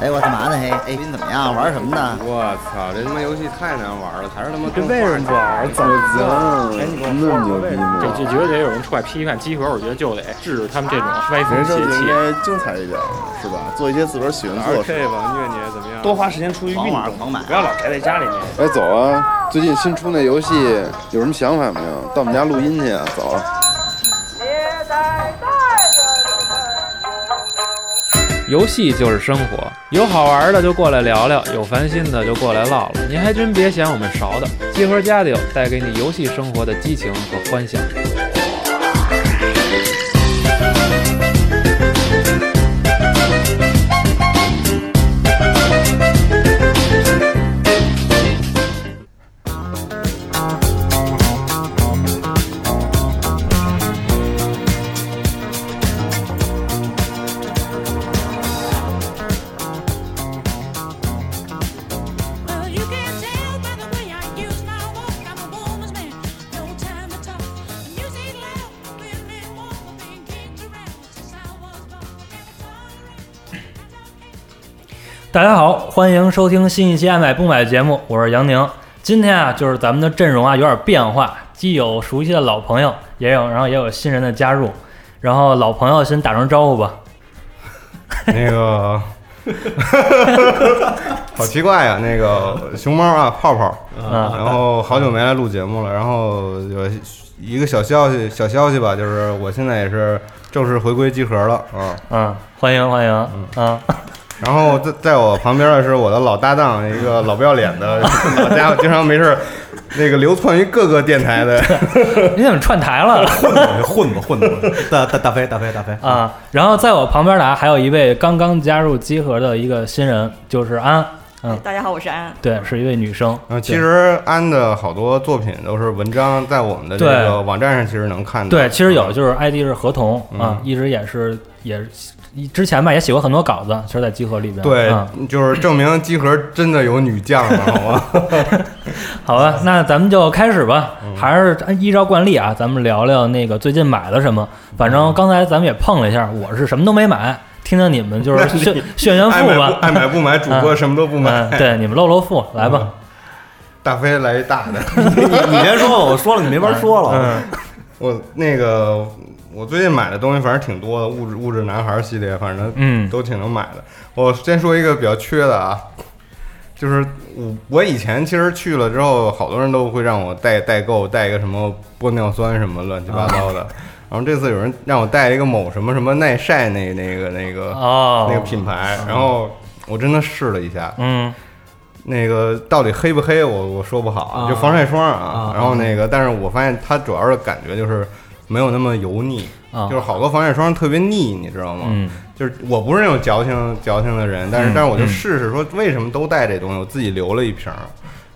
哎，我干嘛呢？嘿，哎，你怎么样？玩什么呢？我操，这他妈游戏太难玩了，还是他妈这为什么不玩？怎么行？哎，你跟我说说为什么？这这绝对得有人出来批判集合，我觉得就得制止他们这种歪风邪气。应该精彩一点，是吧？做一些自个儿喜欢做的事。吧，虐你怎么样？多花时间出去运动，不要老宅在家里面。哎，走啊！最近新出那游戏有什么想法没有？到我们家录音去啊！走。游戏就是生活，有好玩的就过来聊聊，有烦心的就过来唠唠。你还真别嫌我们勺的，集合家里带给你游戏生活的激情和欢笑。欢迎收听新一期《爱买不买》节目，我是杨宁。今天啊，就是咱们的阵容啊有点变化，既有熟悉的老朋友，也有然后也有新人的加入。然后老朋友先打声招呼吧。那个，好奇怪呀，那个熊猫啊，泡泡，然后好久没来录节目了。然后有一个小消息，小消息吧，就是我现在也是正式回归集合了啊。嗯，欢迎欢迎，啊。然后在在我旁边的是我的老搭档，一个老不要脸的老家伙，经常没事那个流窜于各个电台的。你怎么串台了？混吧混吧，大大大飞大飞大飞啊！然后在我旁边的还有一位刚刚加入集合的一个新人，就是安。嗯，大家好，我是安。对，是一位女生。嗯，其实安的好多作品都是文章，在我们的这个网站上其实能看到。对，其实有，就是 ID 是合同啊，一直也是也。之前吧也写过很多稿子，其实，在集合里边。对，就是证明集合真的有女将了，好吗？好吧，那咱们就开始吧，还是依照惯例啊，咱们聊聊那个最近买了什么。反正刚才咱们也碰了一下，我是什么都没买，听听你们就是 炫炫炫富吧，爱买不买，主播 什么都不买。对，你们露露富，来吧。大飞来一大的，你别说，我说了你没法说了。嗯，我那个。我最近买的东西反正挺多的，物质物质男孩系列，反正嗯都挺能买的。我先说一个比较缺的啊，就是我我以前其实去了之后，好多人都会让我代代购带一个什么玻尿酸什么乱七八糟的。然后这次有人让我带一个某什么什么耐晒那那个那个那个品牌，然后我真的试了一下，嗯，那个到底黑不黑，我我说不好，就防晒霜啊。然后那个，但是我发现它主要的感觉就是。没有那么油腻，就是好多防晒霜特别腻，你知道吗？嗯，就是我不是那种矫情矫情的人，但是但是我就试试说为什么都带这东西，我自己留了一瓶，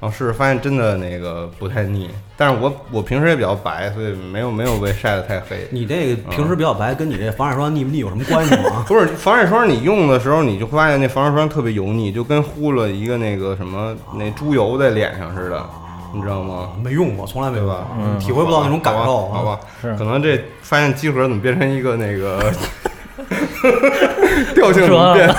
然后试试发现真的那个不太腻。但是我我平时也比较白，所以没有没有被晒得太黑。你这个平时比较白，跟你这防晒霜腻不腻有什么关系吗？不是防晒霜，你用的时候你就会发现那防晒霜特别油腻，就跟糊了一个那个什么那猪油在脸上似的。你知道吗？没用过，从来没有吧，体会不到那种感受，好吧？可能这发现机核怎么变成一个那个。调性么变，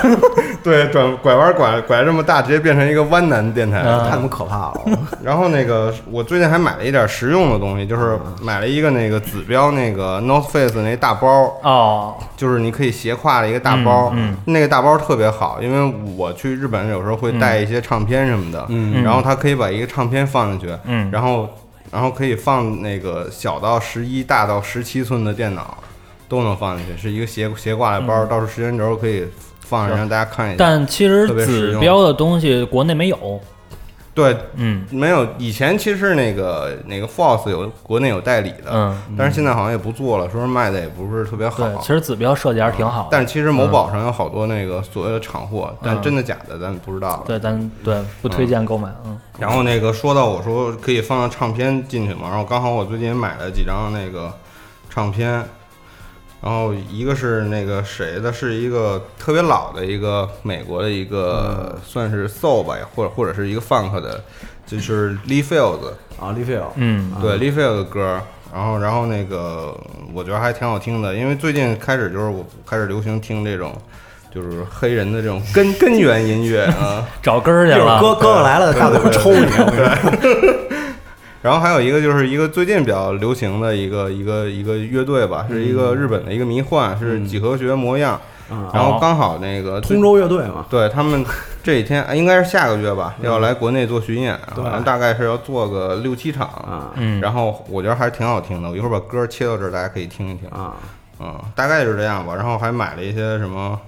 对，转拐弯拐拐这么大，直接变成一个弯男电台，太他妈可怕了。然后那个，我最近还买了一点实用的东西，就是买了一个那个紫标那个 North Face 那大包哦，就是你可以斜挎的一个大包，嗯，那个大包特别好，因为我去日本有时候会带一些唱片什么的，嗯，然后它可以把一个唱片放进去，嗯，然后然后可以放那个小到十一、大到十七寸的电脑。都能放进去，是一个斜斜挂的包，到时候时间轴可以放上让大家看一下。但其实指标的东西国内没有。对，嗯，没有。以前其实那个那个 Force 有国内有代理的，嗯，但是现在好像也不做了，说是卖的也不是特别好。其实指标设计还是挺好的。但其实某宝上有好多那个所谓的厂货，但真的假的咱不知道。对，咱对不推荐购买。嗯。然后那个说到我说可以放到唱片进去嘛，然后刚好我最近买了几张那个唱片。然后一个是那个谁的，是一个特别老的一个美国的一个算是 soul 吧，或者或者是一个 funk 的，就是 Lee Fields 啊，Lee Fields，嗯，对 Lee Fields 的歌，然后然后那个我觉得还挺好听的，因为最近开始就是我开始流行听这种。就是黑人的这种根根源音乐啊，找根儿去了。哥哥哥来了，大嘴巴抽你！然后还有一个就是一个最近比较流行的一个一个一个乐队吧，是一个日本的一个迷幻，是几何学模样。啊，然后刚好那个通州乐队嘛，对他们这几天哎应该是下个月吧，要来国内做巡演，对好像大概是要做个六七场。啊嗯，然后我觉得还是挺好听的，我一会儿把歌切到这儿，大家可以听一听。啊嗯，大概就是这样吧。然后还买了一些什么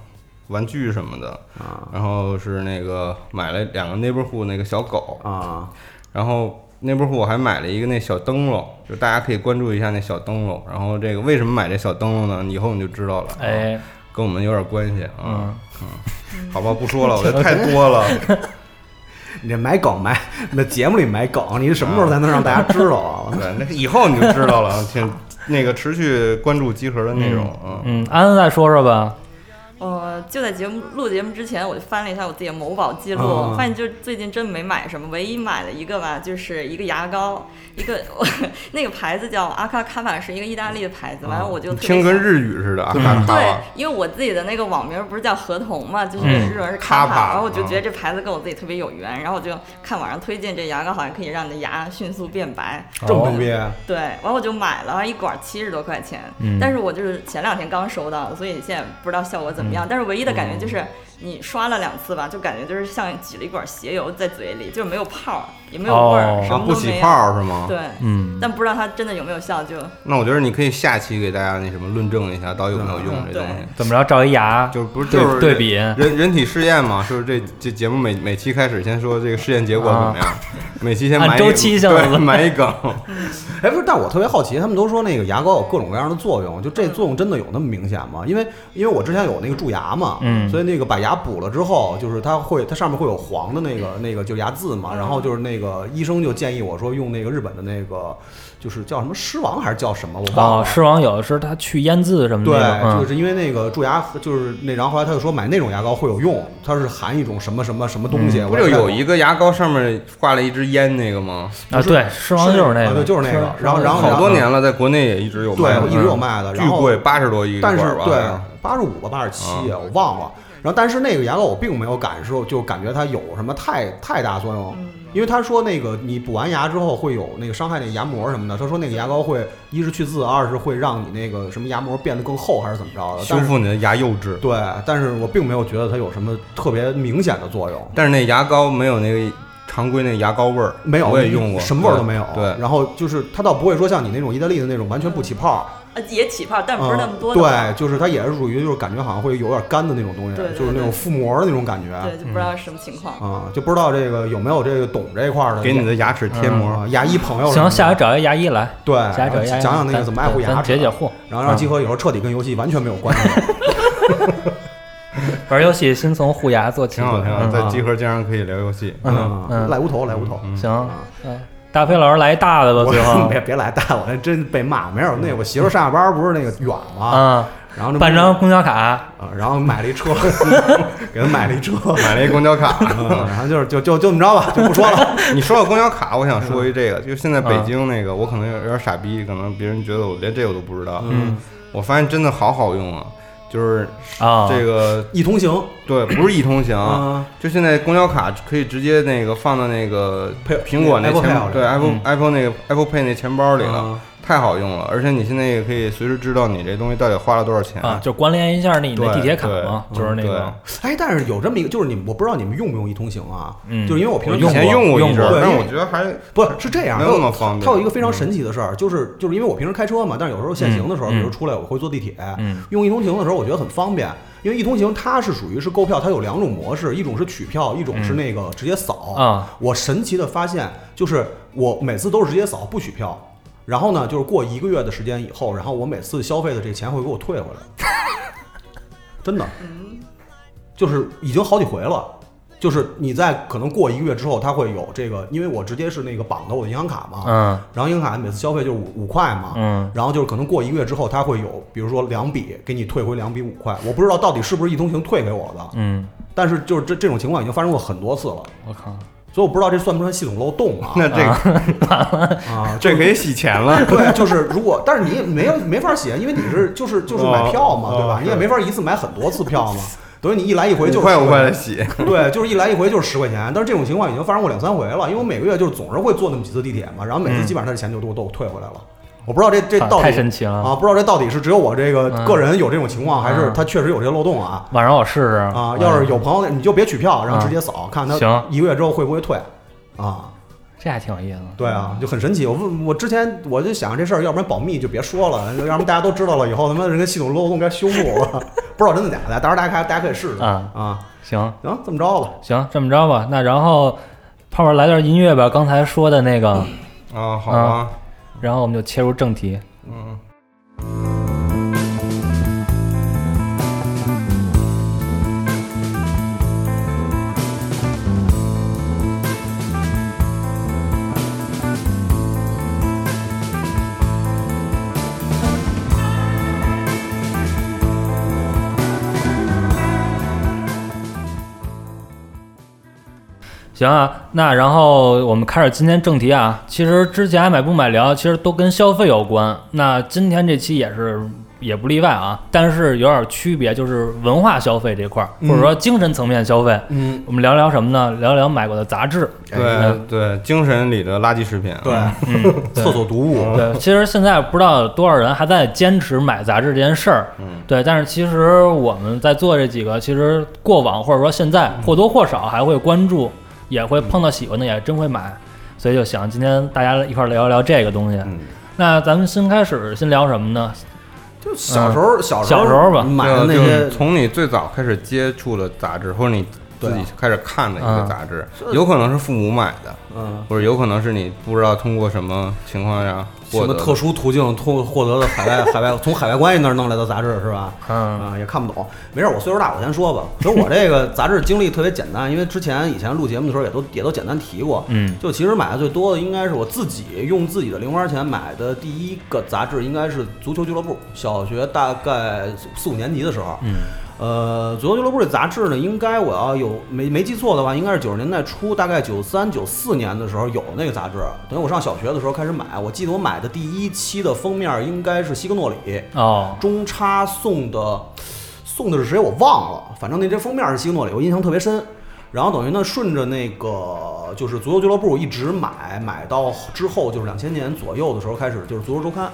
玩具什么的，啊然后是那个买了两个 neighborhood 那个小狗，啊！然后 neighborhood 我还买了一个那小灯笼，就大家可以关注一下那小灯笼。然后这个为什么买这小灯笼呢？以后你就知道了。，哎，跟我们有点关系啊。嗯，好吧，不说了，我这太多了。你这买梗埋，你在节目里买梗，你什么时候才能让大家知道啊？对，那以后你就知道了，请那个持续关注集合的内容。嗯，嗯，安安再说说吧。呃，就在节目录节目之前，我就翻了一下我自己的某宝记录，嗯发现就最近真没买什么，唯一买了一个吧，就是一个牙膏，一个 我那个牌子叫阿卡卡瓦，是一个意大利的牌子，完了我就听跟日语似的，啊，卡卡对，因为我自己的那个网名不是叫合同嘛，就是嗯日文是卡帕卡帕，然后我就嗯觉得这牌子跟我自己特别有缘，然后我就看网上推荐这牙膏好像可以让你的牙迅速变白，这么牛逼？对，完我就买了，一管七十多块钱，嗯。但是我就是前两天刚收到的，所以现在不知道效果怎么样。但是唯一的感觉就是，你刷了两次吧，就感觉就是像挤了一管鞋油在嘴里，就是没有泡儿，也没有味儿，哦什么，不起。泡是吗？对，嗯，但不知道它真的有没有效，就那我觉得你可以下期给大家那什么论证一下，到底有没有用嗯这东西。怎么着？照一牙，就是不是对就是对比人人体试验嘛？就是这这节目每每期开始先说这个试验结果怎么样？每期先埋一按周期性的对埋一梗。哎，不是，但我特别好奇，他们都说那个牙膏有各种各样的作用，就这作用真的有那么明显吗？因为因为我之前有那个蛀牙嘛，嗯所以那个把牙补了之后，就是它会它上面会有黄的那个那个就牙渍嘛，然后就是那个医生就建议我说用那个日本的那个就是叫什么狮王还是叫什么我忘哦，了。狮王有的时候它去烟渍什么的对就是因为那个蛀牙，就是那，然后后来他就说买那种牙膏会有用，它是含一种什么什么什么东西，嗯不就有一个牙膏上面挂了一支烟那个吗？啊，对，狮王就是那个，啊对就是那个然后然后好多年了，在国内也一直有卖对，一直有卖的，然后巨贵，八十多一但是管吧。对八十五吧，八十七，啊我忘了。然后，但是那个牙膏我并没有感受，就感觉它有什么太太大作用，因为他说那个你补完牙之后会有那个伤害那个牙膜什么的。他说那个牙膏会一是去渍，二是会让你那个什么牙膜变得更厚，还是怎么着的。修复你的牙釉质。对，但是我并没有觉得它有什么特别明显的作用。但是那牙膏没有那个常规那牙膏味儿，没有，我也用过，什么味儿都没有。对，然后就是它倒不会说像你那种意大利的那种完全不起泡，呃也起泡，但不是那么多嗯。对，就是它也是属于就是感觉好像会有点干的那种东西，对对就是那种覆膜的那种感觉。对，就不知道什么情况。啊、就不知道这个有没有这个懂这一块儿的，给你的牙齿贴膜。啊牙医朋友行，下回找一牙医来，对，下回找牙医讲讲那个怎么爱护牙齿，解解惑，然后让集合以后彻底跟游戏完全没有关系。玩游戏先从护牙做起，挺好，挺好，嗯在集合经常可以聊游戏。嗯嗯赖无头，赖无头。行，嗯，大飞老师来一大的吧，最后 别别来大我，那真被骂。没有，那我媳妇上下班不是那个远吗？嗯，然后办张公交卡，啊，然后买了一车，给他买了一车，买了一公交卡。嗯然后就是就就就这么着吧，就不说了。你说到公交卡，我想说一这个，就现在北京那个，我可能有点傻逼，可能别人觉得我连这个都不知道。嗯，我发现真的好好用啊，就是啊，这个一通行。对，不是一通行，啊，就现在公交卡可以直接那个放到那个配苹果那钱里对 Apple 嗯。Apple 那个 Apple Pay 那钱包里了，啊太好用了，而且你现在也可以随时知道你这东西到底花了多少钱。啊，就关联一下你那对地铁卡嘛，就是那个，哎，但是有这么一个，就是你们，我不知道你们用不用一通行啊？嗯。就是因为我平时以前用过过一阵，但我觉得还不是是这样，没有那么方便。它有一个非常神奇的事儿，就是就是因为我平时开车嘛，但是有时候限行的时候，嗯。比如出来我会坐地铁，嗯。用一通行的时候，我觉得很方便。因为一通行它是属于是购票，它有两种模式，一种是取票，一种是那个直接扫。啊。我神奇的发现，就是我每次都是直接扫不取票，然后呢，就是过一个月的时间以后，然后我每次消费的这钱会给我退回来，真的，就是已经好几回了。就是你在可能过一个月之后，它会有这个，因为我直接是那个绑的我的银行卡嘛，嗯。然后银行卡每次消费就是五五块嘛，嗯。然后就是可能过一个月之后，它会有，比如说两笔给你退回两笔五块，我不知道到底是不是一通行退给我的，嗯，但是就是这这种情况已经发生过很多次了，我靠，所以我不知道这算不算系统漏洞啊？那这个啊，这可以洗钱了。对，就是如果，但是你也没有没法洗，因为你是就是就是买票嘛，哦对吧哦？你也没法一次买很多次票嘛，等于你一来一回就是五块10五块的洗，对，就是一来一回就是十块钱。但是这种情况已经发生过两三回了，因为我每个月就是总是会坐那么几次地铁嘛，然后每次基本上他的钱就都都退回来了。我不知道这这啊到底太神奇了啊！不知道这到底是只有我这个嗯个人有这种情况，还是嗯他确实有这个漏洞啊？晚上我试试啊，要是有朋友，你就别取票，然后直接扫，看他行一个月之后会不会退啊？这还挺有意思的。对啊，就很神奇。我问我之前我就想这事儿，要不然保密就别说了，要不然大家都知道了以后，他妈人家系统漏洞该修复了，不知道真的假的。到时候大家看，大家可以试试啊啊。行行，这么着吧。行，这么着吧，那然后泡泡来段音乐吧，刚才说的那个，啊，好吧，然后我们就切入正题。嗯。行啊，那然后我们开始今天正题啊。其实之前爱买不买聊，其实都跟消费有关。那今天这期也是也不例外啊，但是有点区别，就是文化消费这块儿，或者说精神层面消费。嗯，我们聊聊什么呢？聊聊买过的杂志。对对，精神里的垃圾食品啊。对，嗯，厕所读物。对，其实现在不知道有多少人还在坚持买杂志这件事儿。嗯，对，但是其实我们在做这几个，其实过往或者说现在或多或少还会关注，也会碰到喜欢的，也真会买。所以就想今天大家一块儿聊一聊这个东西。嗯。那咱们先开始先聊什么呢？就小时候，小时候小时候吧。买的那些从你最早开始接触的杂志，或者你自己开始看的一啊个杂志，有可能是父母买的，嗯，或者有可能是你不知道通过什么情况下获得的特殊途径通获得的海外 海外从海外关系那儿弄来的杂志是吧？嗯啊，也看不懂。没事儿，我岁数大，我先说吧。其实我这个杂志经历特别简单，因为之前以前录节目的时候也都也都简单提过。嗯就其实买的最多的应该是我自己用自己的零花钱买的第一个杂志，应该是《足球俱乐部》。小学大概四五年级的时候，嗯呃，足球俱乐部这杂志呢，应该我要有没没记错的话，应该是九十年代初，大概九三九四年的时候有那个杂志。等于我上小学的时候开始买，我记得我买的第一期的封面应该是西格诺里，哦中插送的，送的是谁我忘了，反正那这封面是西格诺里，我印象特别深。然后等于呢，顺着那个就是足球俱乐部一直买，买到之后就是两千年左右的时候开始就是足球周刊，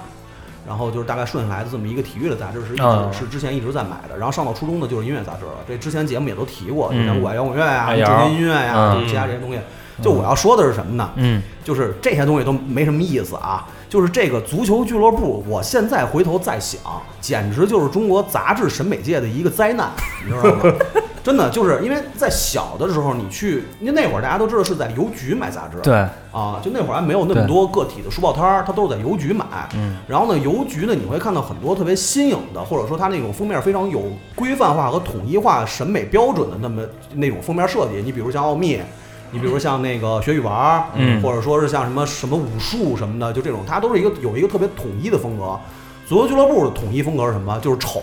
然后就是大概顺下来的这么一个体育的杂志是一直、哦是之前一直在买的。然后上到初中的就是音乐杂志了，这之前节目也都提过，就嗯像我爱摇滚乐呀、爱摇中间音乐呀，嗯就是其他这些东西。就我要说的是什么呢？嗯就是这些东西都没什么意思啊。就是这个足球俱乐部，我现在回头再想，简直就是中国杂志审美界的一个灾难，你知道吗？真的就是因为在小的时候，你去，因为那会儿大家都知道是在邮局买杂志，对啊，就那会儿还没有那么多个体的书报摊儿，它都是在邮局买。嗯，然后呢，邮局呢，你会看到很多特别新颖的，或者说它那种封面非常有规范化和统一化审美标准的那么那种封面设计。你比如像奥秘，你比如像那个学语文儿，嗯或者说是像什么什么武术什么的，就这种，它都是一个有一个特别统一的风格。足球俱乐部的统一风格是什么？就是丑，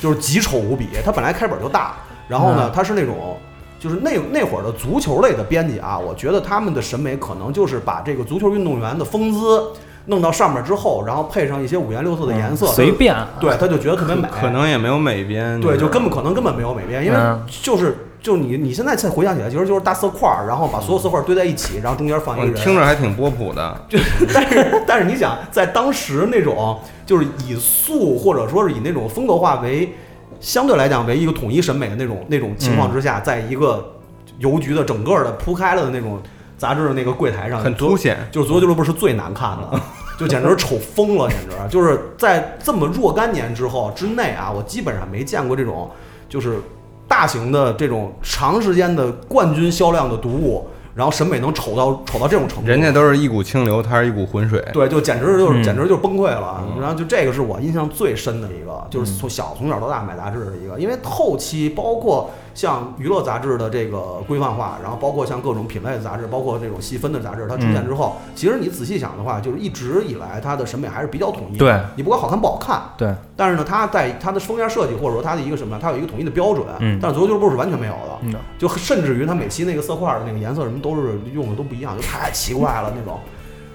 就是极丑无比。它本来开本就大，然后呢他，是那种。就是那那会儿的足球类的编辑啊，我觉得他们的审美可能就是把这个足球运动员的风姿弄到上面之后，然后配上一些五颜六色的颜色，随便对，他就觉得特别美。可能也没有美编，对，就根本可可能根本没有美编，因为嗯就是就你你现在再回想起来，其实就是大色块儿，然后把所有色块堆在一起，然后中间放一个人。听着还挺波普的。就 但是但是你想，在当时那种就是以素或者说是以那种风格化为相对来讲为一个统一审美的那种那种情况之下，在一个邮局的整个的铺开了的那种杂志的那个柜台上，很凸显就是足球俱乐部是最难看的。就简直是丑疯了，简直就是在这么若干年之后之内啊，我基本上没见过这种就是大型的这种长时间的冠军销量的读物，然后审美能丑到丑到这种程度。人家都是一股清流，他是一股浑水。对，就简直就是、嗯简直就是崩溃了。嗯然后就这个是我印象最深的一个，就是从小从小到大买杂志的一个，因为后期包括像娱乐杂志的这个规范化，然后包括像各种品类的杂志，包括这种细分的杂志，它出现之后，其实你仔细想的话，就是一直以来它的审美还是比较统一的。对你不管好看不好看，对，但是呢，它在它的封面设计或者说它的一个什么，它有一个统一的标准。嗯但是足球俱乐部是完全没有的。嗯就甚至于它每期那个色块的那个颜色什么都是用的都不一样，就太奇怪了那种。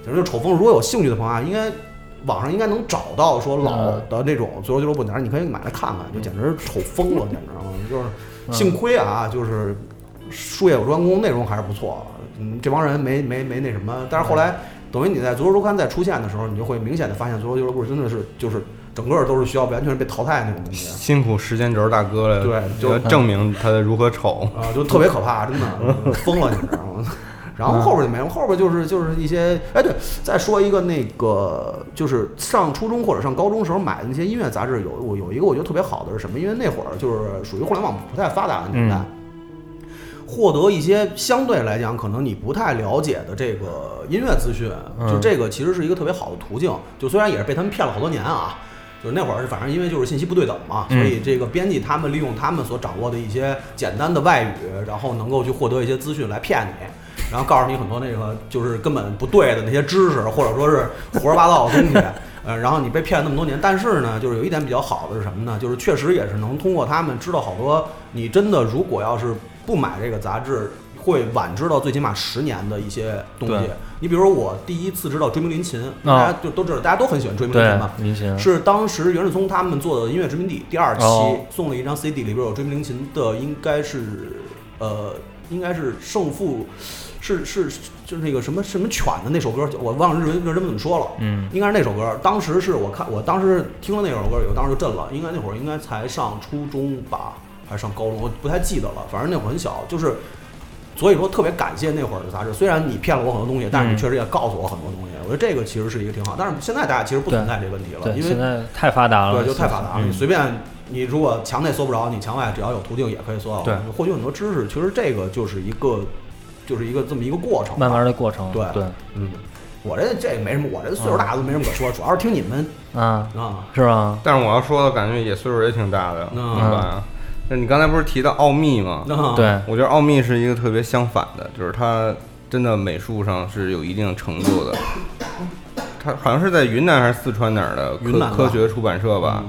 简直就丑风。如果有兴趣的朋友啊，应该网上应该能找到说老的那种足球俱乐部，反正你可以买来看看，就简直丑疯了，简直啊！就是幸亏啊，就是术业有专攻，内容还是不错。嗯，这帮人没没没那什么，但是后来等于你在足球周刊再出现的时候，你就会明显的发现，足球俱乐部真的是就是整个都是需要完全被淘汰的那种东西。辛苦时间轴大哥了，对就要证明他如何丑。啊，就特别可怕，真的 疯了，你知道吗？然后后边就没了，后边就是就是一些，哎，对，再说一个那个，就是上初中或者上高中时候买的那些音乐杂志，有我有一个我觉得特别好的是什么？因为那会儿就是属于互联网不太发达的年代，获得一些相对来讲可能你不太了解的这个音乐资讯，就这个其实是一个特别好的途径。就虽然也是被他们骗了好多年啊，就是那会儿，反正因为就是信息不对等嘛，所以这个编辑他们利用他们所掌握的一些简单的外语，然后能够去获得一些资讯来骗你，然后告诉你很多那个就是根本不对的那些知识，或者说是胡说八道的东西。呃，然后你被骗了那么多年，但是呢，就是有一点比较好的是什么呢？就是确实也是能通过他们知道好多，你真的如果要是不买这个杂志，会晚知道最起码十年的一些东西。你比如说我第一次知道追名林琴，大家就都知道，大家都很喜欢追名林琴嘛。，林琴是当时袁世聪他们做的《音乐殖民地》第二期哦送了一张 CD，里边有追名林琴的，应该是呃，应该是胜负，是是就是那个什么什么犬的那首歌，我忘了日文日文怎么说了。嗯应该是那首歌。当时是我看，我当时听了那首歌以后，当时就震了。应该那会儿应该才上初中吧，还是上高中，我不太记得了。反正那会儿很小，就是所以说特别感谢那会儿的杂志。虽然你骗了我很多东西，但是你嗯确实也告诉我很多东西。我觉得这个其实是一个挺好。但是现在大家其实不存在这个问题了，因为现在太发达了，对，就太发达了。嗯你随便，你如果墙内搜不着，你墙外只要有途径也可以搜到。对获取很多知识。其实这个就是一个，就是一个这么一个过程。慢慢的过程，对对，嗯，我这这没什么，我这岁数大都没什么可说，主要是听你们啊，啊。是吧？但是我要说的感觉也岁数也挺大的，明白吧？那你刚才不是提到奥秘吗？对，我觉得奥秘是一个特别相反的，就是它真的美术上是有一定程度的。它好像是在云南还是四川哪儿的科科学出版社吧。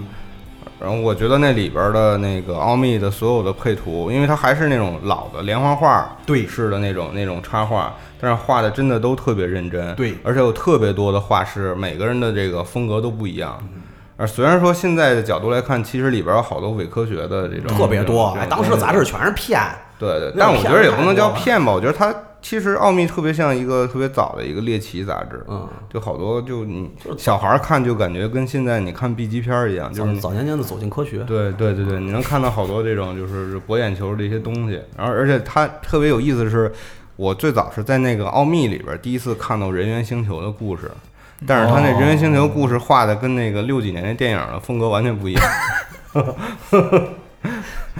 然后我觉得那里边的那个奥秘的所有的配图，因为它还是那种老的连环画对式的那种那种插画，但是画的真的都特别认真，对而且有特别多的画师，每个人的这个风格都不一样。嗯而虽然说现在的角度来看，其实里边有好多伪科学的这种特别多，哎，当时的杂志全是骗。对对，但我觉得也不能叫骗吧，我觉得它其实奥秘特别像一个特别早的一个猎奇杂志，嗯，就好多就你小孩儿看就感觉跟现在你看 B 级片儿一样，就是早早年间的走进科学，对对对对，你能看到好多这种就是博眼球的一些东西，然后而且它特别有意思的是，我最早是在那个奥秘里边第一次看到人猿星球的故事。但是他那人猿星球故事画的跟那个六几年那电影的风格完全不一样，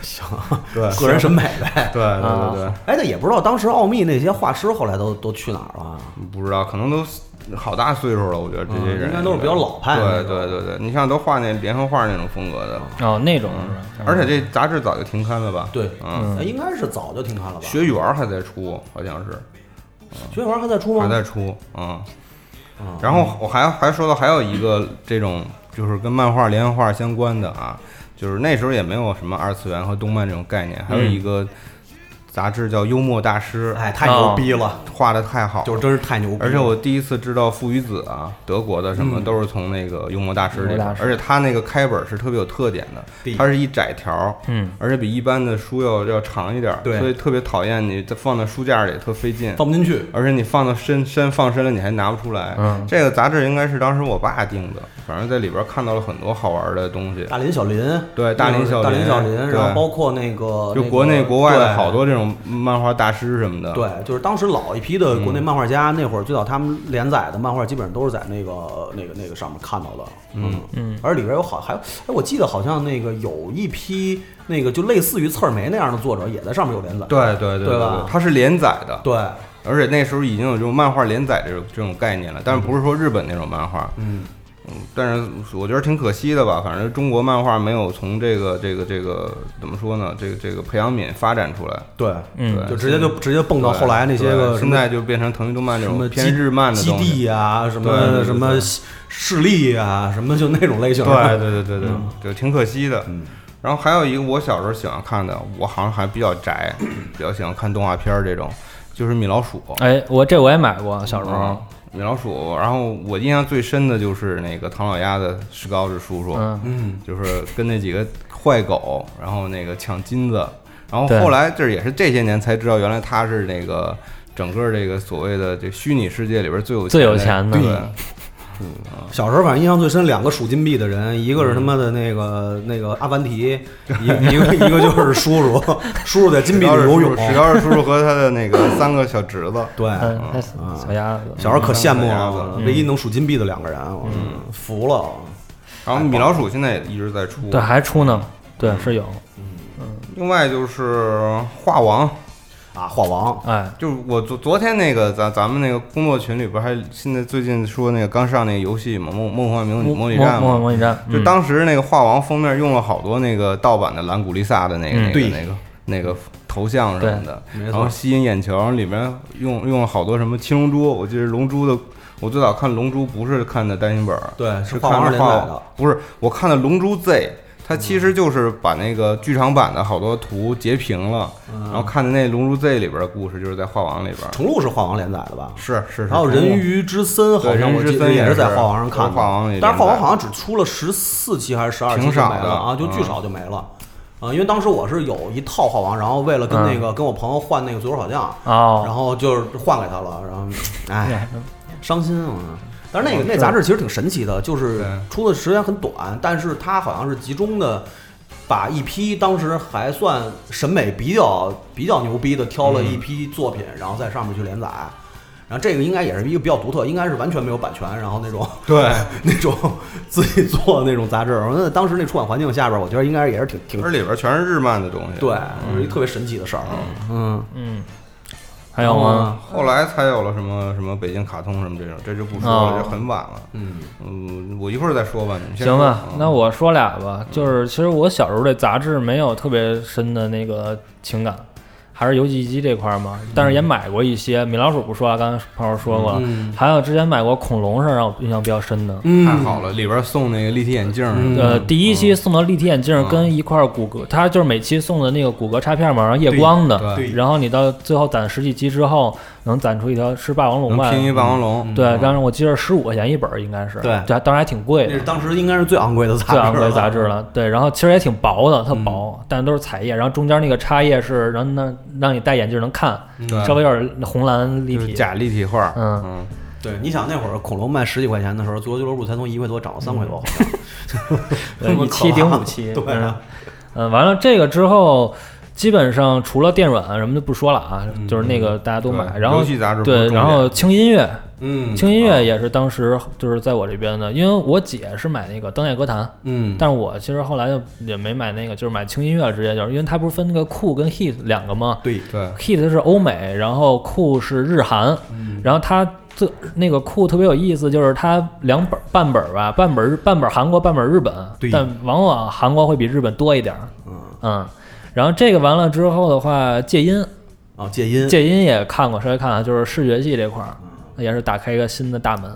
行，对个人审美呗。对对对对，哎，那也不知道当时奥秘那些画师后来都都去哪儿了。不知道，可能都好大岁数了，我觉得这些人、嗯应该都是比较老派对对对对，你像都画那连环画那种风格的，哦，那种是吧？而且这杂志早就停刊了吧？对，嗯，哎应该是早就停刊了吧？学园还在出，好像是学园还在出吗？还在出，嗯。嗯然后我还还说到还有一个这种就是跟漫画连环画相关的啊，就是那时候也没有什么二次元和动漫这种概念，还有一个杂志叫《幽默大师》，哎，太牛逼了，画的太好。了，就真是太牛逼了。而且我第一次知道父与子啊，德国的什么嗯。都是从那个幽默大师里而且他那个开本是特别有特点的对，它是一窄条，嗯，而且比一般的书要要长一点，对。所以特别讨厌你放在书架里特费劲，放不进去。而且你放到深深放深了你还拿不出来。嗯。这个杂志应该是当时我爸订的，反正在里边看到了很多好玩的东西，大林小林，对大林小林大林小林，然后包括那个就国内国外的好多这种漫画大师什么的，对，就是当时老一批的国嗯内漫画家，那会儿最早他们连载的漫画，基本上都是在那个那个那个上面看到的。嗯嗯，而里边有好还有，哎，我记得好像那个有一批那个就类似于刺儿梅那样的作者，也在上面有连载。对对对对吧它是连载的，对，而且那时候已经有这种漫画连载这种这种概念了，但是不是说日本那种漫画。嗯，但是我觉得挺可惜的吧。反正中国漫画没有从这个这个这个怎么说呢？这个这个培养皿发展出来，对，嗯对就直接就直接蹦到后来那些个现在就变成腾讯动漫这什么种偏日漫的基。地啊，什么什么势力啊，什么就那种类型的。对对对对对，就挺可惜的。嗯然后还有一个我小时候喜欢看的，我好像还比较宅，比较喜欢看动画片儿这种，就是米老鼠。哎，我这我也买过，小时候嗯，米老鼠。然后我印象最深的就是那个唐老鸭的石膏子叔叔，嗯，嗯，就是跟那几个坏狗，然后那个抢金子。然后后来这也是这些年才知道，原来他是那个整个这个所谓的这虚拟世界里边最有最有钱的对，小时候反正印象最深两个数金币的人，一个是他妈的那个那个阿凡提，一 一个一个就是叔叔，叔叔在金币里游泳。史高士叔叔和他的那个三个小侄子。对，小鸭子，小时候可羡慕嗯了，唯一能数金币的两个人，我服了。然后米老鼠现在也一直在出。对，还出呢，对，是有，另外就是画王，啊，画王，哎，就是我昨昨天那个咱咱们那个工作群里边还现在最近说那个刚上那个游戏嘛，梦梦幻模拟模拟战嘛，模模拟战，就嗯。当时那个画王封面用了好多那个盗版的蓝古丽萨的那个、嗯那个对那个那个头像什么的，然后，吸引眼球，里面用用了好多什么七龙珠，我记得龙珠的。我最早看《龙珠》不是看的单行本，对，是是画王看的画连载的，不是我看的《龙珠 Z》，它其实就是把那个剧场版的好多图截屏了，然后看的那《龙珠 Z》里边的故事，就是在画王里边。重录是画王连载的吧？是是是，还有人鱼之森，好像我记得对人鱼之森也也是在画王上看的。画王里但是画王好像只出了十四期还是十二期就挺少的没了啊，就巨嗯少就没了。啊，因为当时我是有一套画王，然后为了跟那个跟我朋友换那个左手小将，然哦，后就是换给他了，然后哎，伤心啊。但是那个那杂志其实挺神奇的，就是出的时间很短，但是它好像是集中的把一批当时还算审美比较比较牛逼的挑了一批作品，然后在上面去连载。然后这个应该也是一个比较独特，应该是完全没有版权，然后那种 对，那种自己做的那种杂志。我觉得当时那出版环境下边，我觉得应该也是挺挺而里边全是日漫的东西。对，是一特别神奇的事儿。嗯，嗯，还有吗？后来才有了什么什么北京卡通什么这种，这就不说哦。了，这很晚了。嗯。嗯，我一会儿再说吧，你先行吧，嗯那我说俩吧，就是其实我小时候对杂志没有特别深的那个情感，还是游戏机这块儿嘛，但是也买过一些。米老鼠不说啊，刚才朋友说过了，嗯。还有之前买过恐龙是让我印象比较深的。嗯。太好了，里边送那个立体眼镜呃，第一期送的立体眼镜跟一块骨骼，它就是每期送的那个骨骼插片嘛，然后夜光的，对。对。然后你到最后攒十几期之后，能攒出一条是霸王龙吧？拼一霸王龙。对，当时我记得十五块钱一本儿，应该是，对这当时还挺贵的当时应该是最昂贵的杂志，最昂贵杂志。了。对，然后其实也挺薄的，特薄，但都是彩页，然后中间那个插页是让让让你戴眼镜能看，稍微有点红蓝立体。就是假立体画。嗯嗯，对，你想那会儿恐龙卖十几块钱的时候，足球俱乐部才从一块多涨到三块多，好像。一期 顶五期，对嗯，完了这个之后，基本上除了电软什么就不说了啊，就是那个大家都买，然后游戏杂志对，然后轻音乐，嗯轻音乐也是当时就是在我这边的，因为我姐是买那个灯夜歌坛，嗯，但是我其实后来就也没买那个，就是买轻音乐，直接就是因为它不是分那个酷跟 hit 两个吗？对，对，？hit 是欧美，然后酷是日韩，然后它这那个酷特别有意思，就是它两本半本吧，半本日半本韩国，半本日本，但往往韩国会比日本多一点嗯。然后这个完了之后的话，戒音，啊，戒音，戒音也看过，稍微看看，就是视觉系这块儿，也是打开一个新的大门。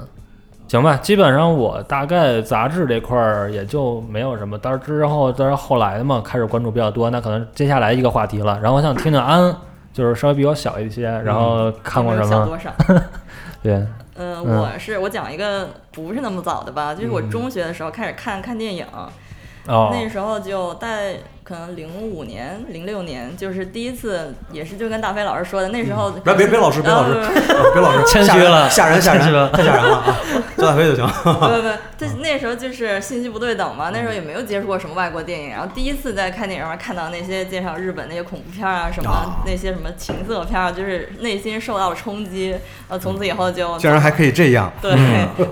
行吧，基本上我大概杂志这块儿也就没有什么，但是之后但是后来的嘛，开始关注比较多，那可能接下来一个话题了。然后我想听听安，就是稍微比我小一些，然后看过什么？小多少？对，嗯，嗯我是我讲一个不是那么早的吧，就是我中学的时候开始看看电影，哦，那时候就在可能零五年、零六年，就是第一次，也是就跟大飞老师说的，那时候别别别老师别老师呃别老师，谦虚了吓人吓人太吓人了啊！交大飞就行。不不 不，这那时候就是信息不对等嘛，那时候也没有接触过什么外国电影，然后第一次在看电影上看到那些介绍日本那些恐怖片啊，什么啊那些什么情色片啊，就是内心受到了冲击，然后从此以后就竟然还可以这样。对，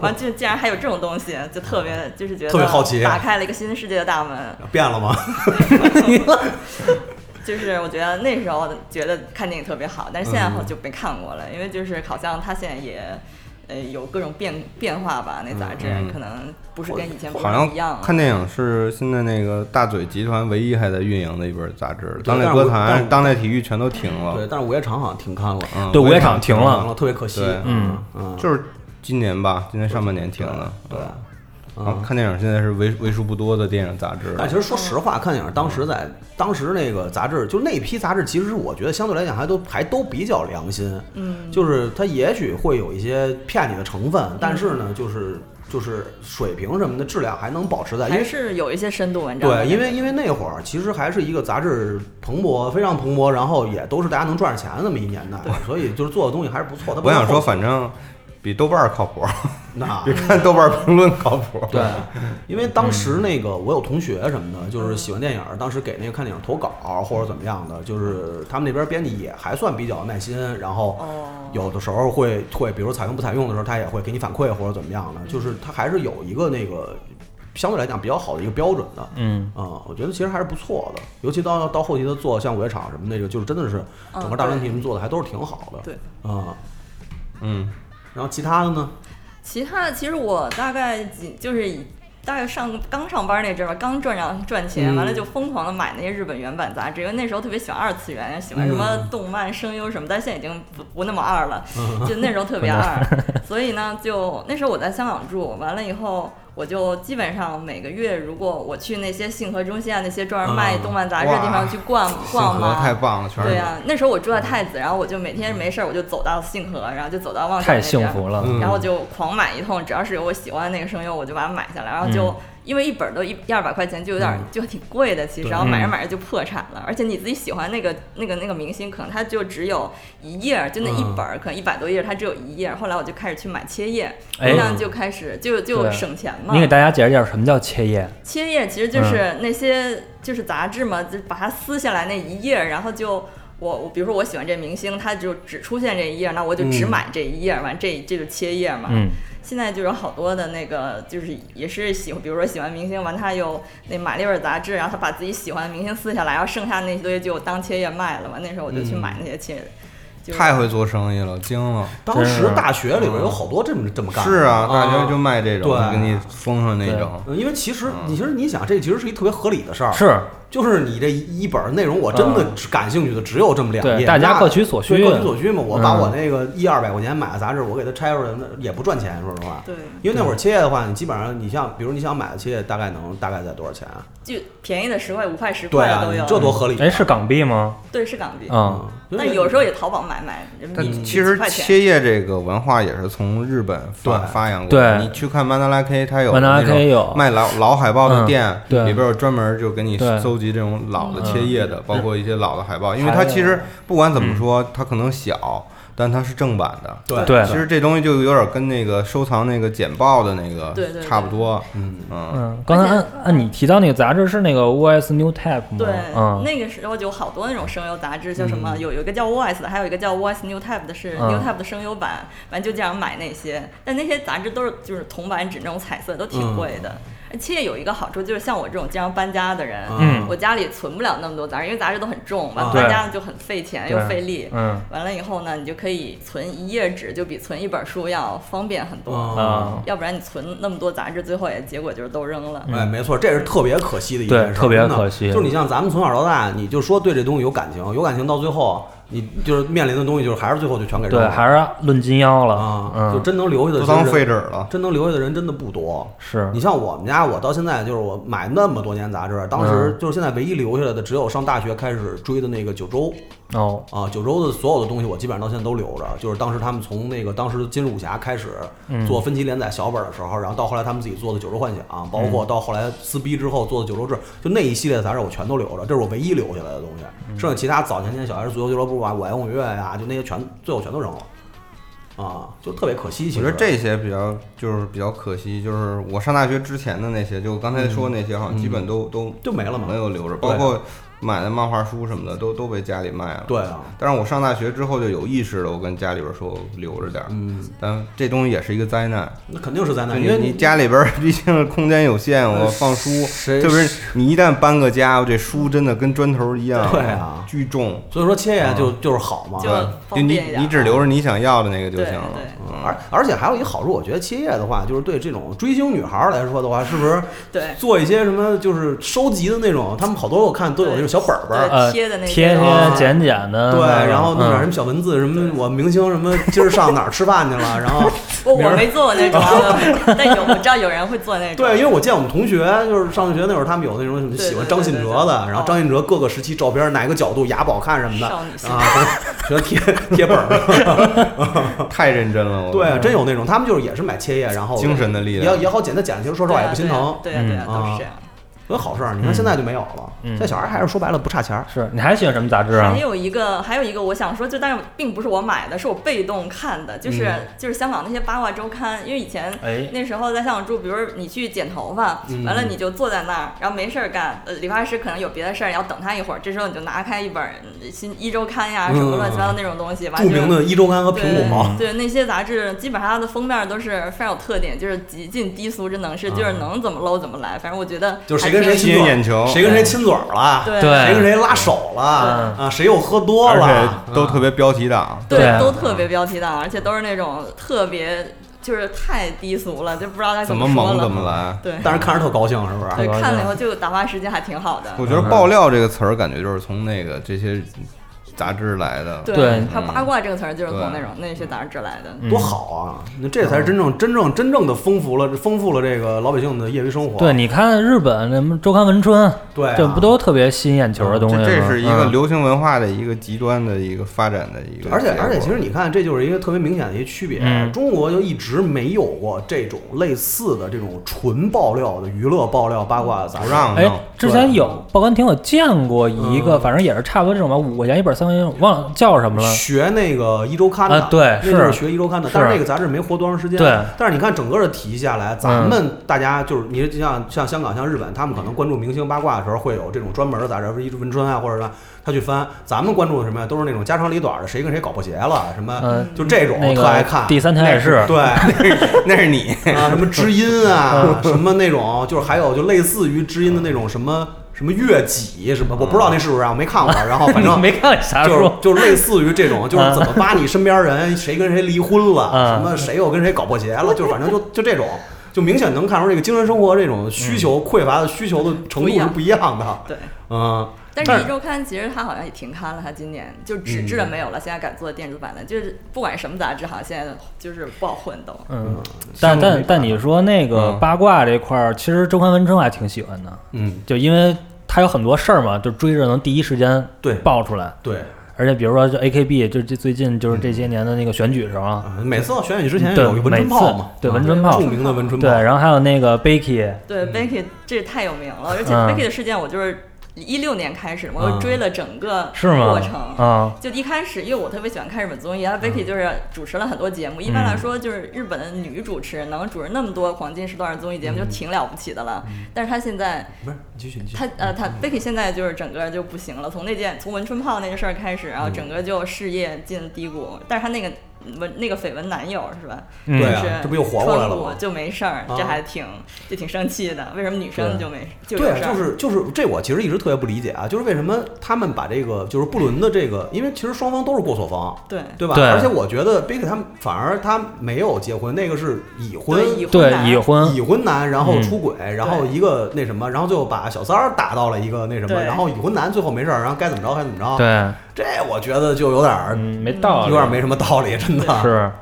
完就竟然还有这种东西，就特别就是觉得特别好奇打开了一个新世界的大门。变了吗？就是我觉得那时候觉得看电影特别好，但是现在嗯就没看过了，因为就是好像他现在也。呃有各种变变化吧，那杂志、嗯可能不是跟以前不一样了。像看电影是现在那个大嘴集团唯一还在运营的一本杂志，当代歌坛、当代体育全都停了对，了。但是午夜场好像停刊了，嗯对，午夜场停停了。特别可惜。嗯嗯，就是今年吧，今年上半年停了。对。然后看电影现在是为为数不多的电影杂志。了。但其实说实话，看电影当时在当时那个杂志，就那批杂志，其实我觉得相对来讲还都还都比较良心。嗯，就是它也许会有一些骗你的成分，但是呢，就是就是水平什么的质量还能保持在，因还为是有一些深度文章对，因为因为那会儿其实还是一个杂志蓬勃，非常蓬勃，然后也都是大家能赚着钱的那么一年代，所以就是做的东西还是不错。的我想说，反正比豆瓣儿靠谱，那别看豆瓣评论靠谱。对，因为当时那个我有同学什么的，就是喜欢电影，当时给那个看电影投稿或者怎么样的，就是他们那边编辑也还算比较耐心，然后哦有的时候会会，比如采用不采用的时候，他也会给你反馈或者怎么样的，就是他还是有一个那个相对来讲比较好的一个标准的。嗯，啊、我觉得其实还是不错的，尤其到到后期的做像午夜场什么那个，就是真的是整个大专题什么做的还都是挺好的。对啊、嗯，然后其他的呢？其他的其实我大概几就是以大概上刚上班那阵儿吧，刚赚上赚钱，嗯完了就疯狂的买那些日本原版杂志，因为那时候特别喜欢二次元，喜欢什么嗯动漫、声优什么，但现在已经不不那么二了，就那时候特别 二，所以呢，就那时候我在香港住，完了以后。我就基本上每个月，如果我去那些信和中心啊，那些专门卖动漫杂志的地方去逛信逛嘛太嘛，棒了，全是对呀、那时候我住在太子，然后我就每天没事儿我就走到信和，然后就走到望角太那边幸福了。嗯然后就狂买一通，只要是有我喜欢的那个声优，我就把它买下来。然后就、嗯因为一本都一一二百块钱，就有点、嗯就挺贵的，其实。然后买着嗯买着就破产了，而且你自己喜欢那个那个那个明星，可能他就只有一页，就那一嗯本儿，可能一百多页，他只有一页。后来我就开始去买切页，哎这样就开始就就省钱嘛你。给大家解释解释什么叫切页？切页其实就是那些就是杂志嘛，就把它撕下来那一页，然后就我我比如说我喜欢这明星，他就只出现这一页，那我就只嗯买这一页，完这这就切页嘛。嗯，现在就有好多的那个，就是也是喜欢，比如说喜欢明星，完他又那买了一本杂志，然后他把自己喜欢的明星撕下来，然后剩下那些东西就当切页卖了嘛。那时候我就去买那些切，就是太会做生意了，惊了。当时大学里边有好多这么这么干的。是啊，大啊学就卖这种，对给你封上那种。嗯因为其实你其实你想，这其实是一特别合理的事儿。是就是你这一本内容，我真的只感兴趣的只有这么两页，对大家各取所需各取所需嘛。我把嗯我那个一二百块钱买的杂志，我给它拆出来，那也不赚钱，说实话。对，因为那会儿切页的话，你基本上你像，比如你想买的切页，大概能大概在多少钱啊？就便宜的十块、五块、十块的都有。，这多合理啊。哎，是港币吗？对，是港币。嗯，但有时候也淘宝买买，但你其实切页这个文化也是从日本发发扬过来。对你去看曼德拉 K，它有曼德拉那种 K 有卖老老海报的嗯店，对里边有专门就给你对搜集这种老的切页的，包括一些老的海报。因为它其实不管怎么说，它可能小，但它是正版的。对对其实这东西就有点跟那个收藏那个简报的那个差不多。嗯，嗯，嗯，刚才按按你提到那个杂志是那个 OS New Type 吗？对，嗯，那个时候就有好多那种声优杂志，叫什么？有有一个叫 Voice 的，还有一个叫 Voice New Type 的，是嗯 New Type 的声优版。反正就这样买那些，但那些杂志都是就是铜版纸那种彩色，都挺贵的。而且有一个好处就是像我这种经常搬家的人，嗯。我家里存不了那么多杂志，因为杂志都很重，完啊搬家就很费钱又费力。嗯。完了以后呢，你就可以存一页纸，就比存一本书要方便很多。啊啊，要不然你存那么多杂志，最后也结果就是都扔了。哎，没错，这是特别可惜的一对件事，特别可惜。就是你像咱们从小到大，你就说对这东西有感情，有感情到最后，你就是面临的东西，就是还是最后就全给扔对，了。还是论斤腰了啊，就嗯，真能留下的都当人废纸了。真能留下的人真的不多。是你像我们家，我到现在就是我买那么多年杂志，当嗯时就是现在唯一留下来的，只有上大学开始追的那个九州哦，啊，九州的所有的东西我基本上到现在都留着。就是当时他们从那个当时金武侠开始嗯做分期连载小本的时候，然后到后来他们自己做的九州幻想，包嗯括到后来撕逼之后做的九州志，就那一系列的杂志我全都留着，这是我唯一留下来的东西。嗯剩下其他早年间小孩儿足球俱乐部啊、我爱红月呀，就那些全最后全都扔了。啊，就特别可惜。其实我觉得这些比较就是比较可惜，就是我上大学之前的那些，就刚才说那些，好像基本都都就没了嘛没有留着，包括买的漫画书什么的，都都被家里卖了。对啊，但是我上大学之后就有意识了，我跟家里边说我留着点儿，嗯，但这东西也是一个灾难。那肯定是灾难，因为你你家里边儿 毕竟空间有限，我放书，谁特别是你一旦搬个家，我这书真的跟砖头一样，对啊巨重。所以说切呀就就是好嘛，就对，就你你只留着你想要的那个就行了。对，而而且还有一个好处，我觉得切叶的话，就是对这种追星女孩儿来说的话，是不是对做一些什么就是收集的那种？他们好多我看都有那种小本本贴的那些贴啊贴剪剪的，对，然后弄点什嗯么小文字，什么我明星什么今儿上哪儿吃饭去了，然后 我我没做过那种啊，但有我知道有人会做那种。对，因为我见我们同学就是上学那会儿，他们有那种什么喜欢张信哲的，然后张信哲各个时期照片哪个角度牙不好看什么的啊，全全贴贴本儿。太认真了，对，真有那种，他们就是也是买切页，然后精神的力量也也好简单剪，其实说实话也不心疼，对啊对啊，嗯都是这样。所以好事儿。你看现在就没有了，嗯现在小孩还是说白了不差钱儿。是你还喜欢什么杂志啊还？有一个，还有一个，我想说，就但是并不是我买的，是我被动看的，就是、嗯就是香港那些八卦周刊，因为以前哎那时候在香港住，比如你去剪头发，嗯完了你就坐在那儿，然后没事儿干，呃，理发师可能有别的事儿，你要等他一会儿，这时候你就拿开一本嗯新一周刊呀，什么乱七八糟那种东西，完著就名的一周刊和苹对果，对那些杂志，基本上它的封面都是非常有特点，就是极尽低俗之能事，就是能怎么搂怎么来。反正我觉得啊就是谁跟谁吸引眼球谁跟谁亲嘴儿了，对对谁跟谁拉手了嗯啊，谁又喝多了，且都特别标题党。对对，都特别标题党，而且都是那种特别就是太低俗了，就不知道该怎么猛么说了。怎么来。对，但是看着特高兴，是不是？对看了以后就打发时间还挺好的。我觉得“爆料”这个词儿，感觉就是从那个这些杂志来的。对，他八卦这个词儿就是从那种那些杂志来的。嗯多好啊！那这才是真正真正真正的丰富了丰富了这个老百姓的业余生活。对，你看日本什么周刊文春，对啊，这不都特别吸引眼球的东西吗？这这是一个嗯流行文化的一个极端的一个发展的一个。而且而且，其实你看，这就是一个特别明显的一个区别。嗯中国就一直没有过这种类似的这种纯爆料的娱乐爆料八卦的杂志。哎之前有报刊亭，我见过一个，嗯反正也是差不多这种吧，五块钱一本，忘了叫什么了。学那个一周刊的，啊对那就是是学一周刊的，但是那个杂志没活多长时间。对，嗯但是你看整个的体系下来，咱们大家就是你像像香港、像日本，他们可能关注明星八卦的时候，会有这种专门的杂志，比如文春啊，或者什么，他去翻。咱们关注的什么呀？都是那种家长里短的，谁跟谁搞破鞋了，什么嗯就这种那个特爱看。第三条也是，对，那是你，啊，什么知音啊，什么那种，就是还有就类似于知音的那种什么什么月己什么，我不知道那是不是啊，我没看过。然后反 正没看啥就是，就是类似于这种，就是怎么扒你身边人，谁跟谁离婚了，嗯什么谁又跟谁搞破鞋了，就是反正就就这种。就明显能看出这个精神生活这种需求匮乏的需求的程度是不一样的，对，嗯，但是《一周刊》其实它好像也停刊了，它今年就纸质的没有了，现在改做电子版的。就是不管什么杂志，好像现在就是不好混都。嗯，但但但你说那个嗯八卦这块儿，其实周刊文春我还挺喜欢的，嗯，就因为他有很多事儿嘛，就追着能第一时间对爆出来。对，而且比如说就 AKB，就这最近就是这些年的那个选举时候每次到选举之前对有一个文春炮嘛，对啊文春炮著名的文春对，然后还有那个 Becky，对 Becky 这太有名了，而且嗯 Becky 的事件我就是一六年开始，我又追了整个过程。啊，就一开始，因为我特别喜欢看日本综艺，然后 Becky 就是主持了很多节目。一般来说，就是日本的女主持能主持那么多黄金时段的综艺节目，就挺了不起的了。但是她现在，不是你继续，你继续，她呃，她 Becky 现在就是整个就不行了。从那件从文春炮那个事儿开始，然后整个就事业进低谷。但是她那个文那个绯闻男友是吧？嗯对啊就是这不又活过来了吗就没事儿，啊这还挺就挺生气的。为什么女生就没就对？就是就是这，我其实一直特别不理解啊，就是为什么他们把这个就是不伦的这个，因为其实双方都是过错方，对对吧？对而且我觉得 Becky 他们反而他没有结婚，那个是已婚对已婚已婚男，然后嗯出轨，然后一个那什么，然后最后把小三儿打到了一个那什么，然后已婚男最后没事儿，然后该怎么着该怎么着。，对，这我觉得就有点儿嗯，没道理，有点没什么道理，真的。是。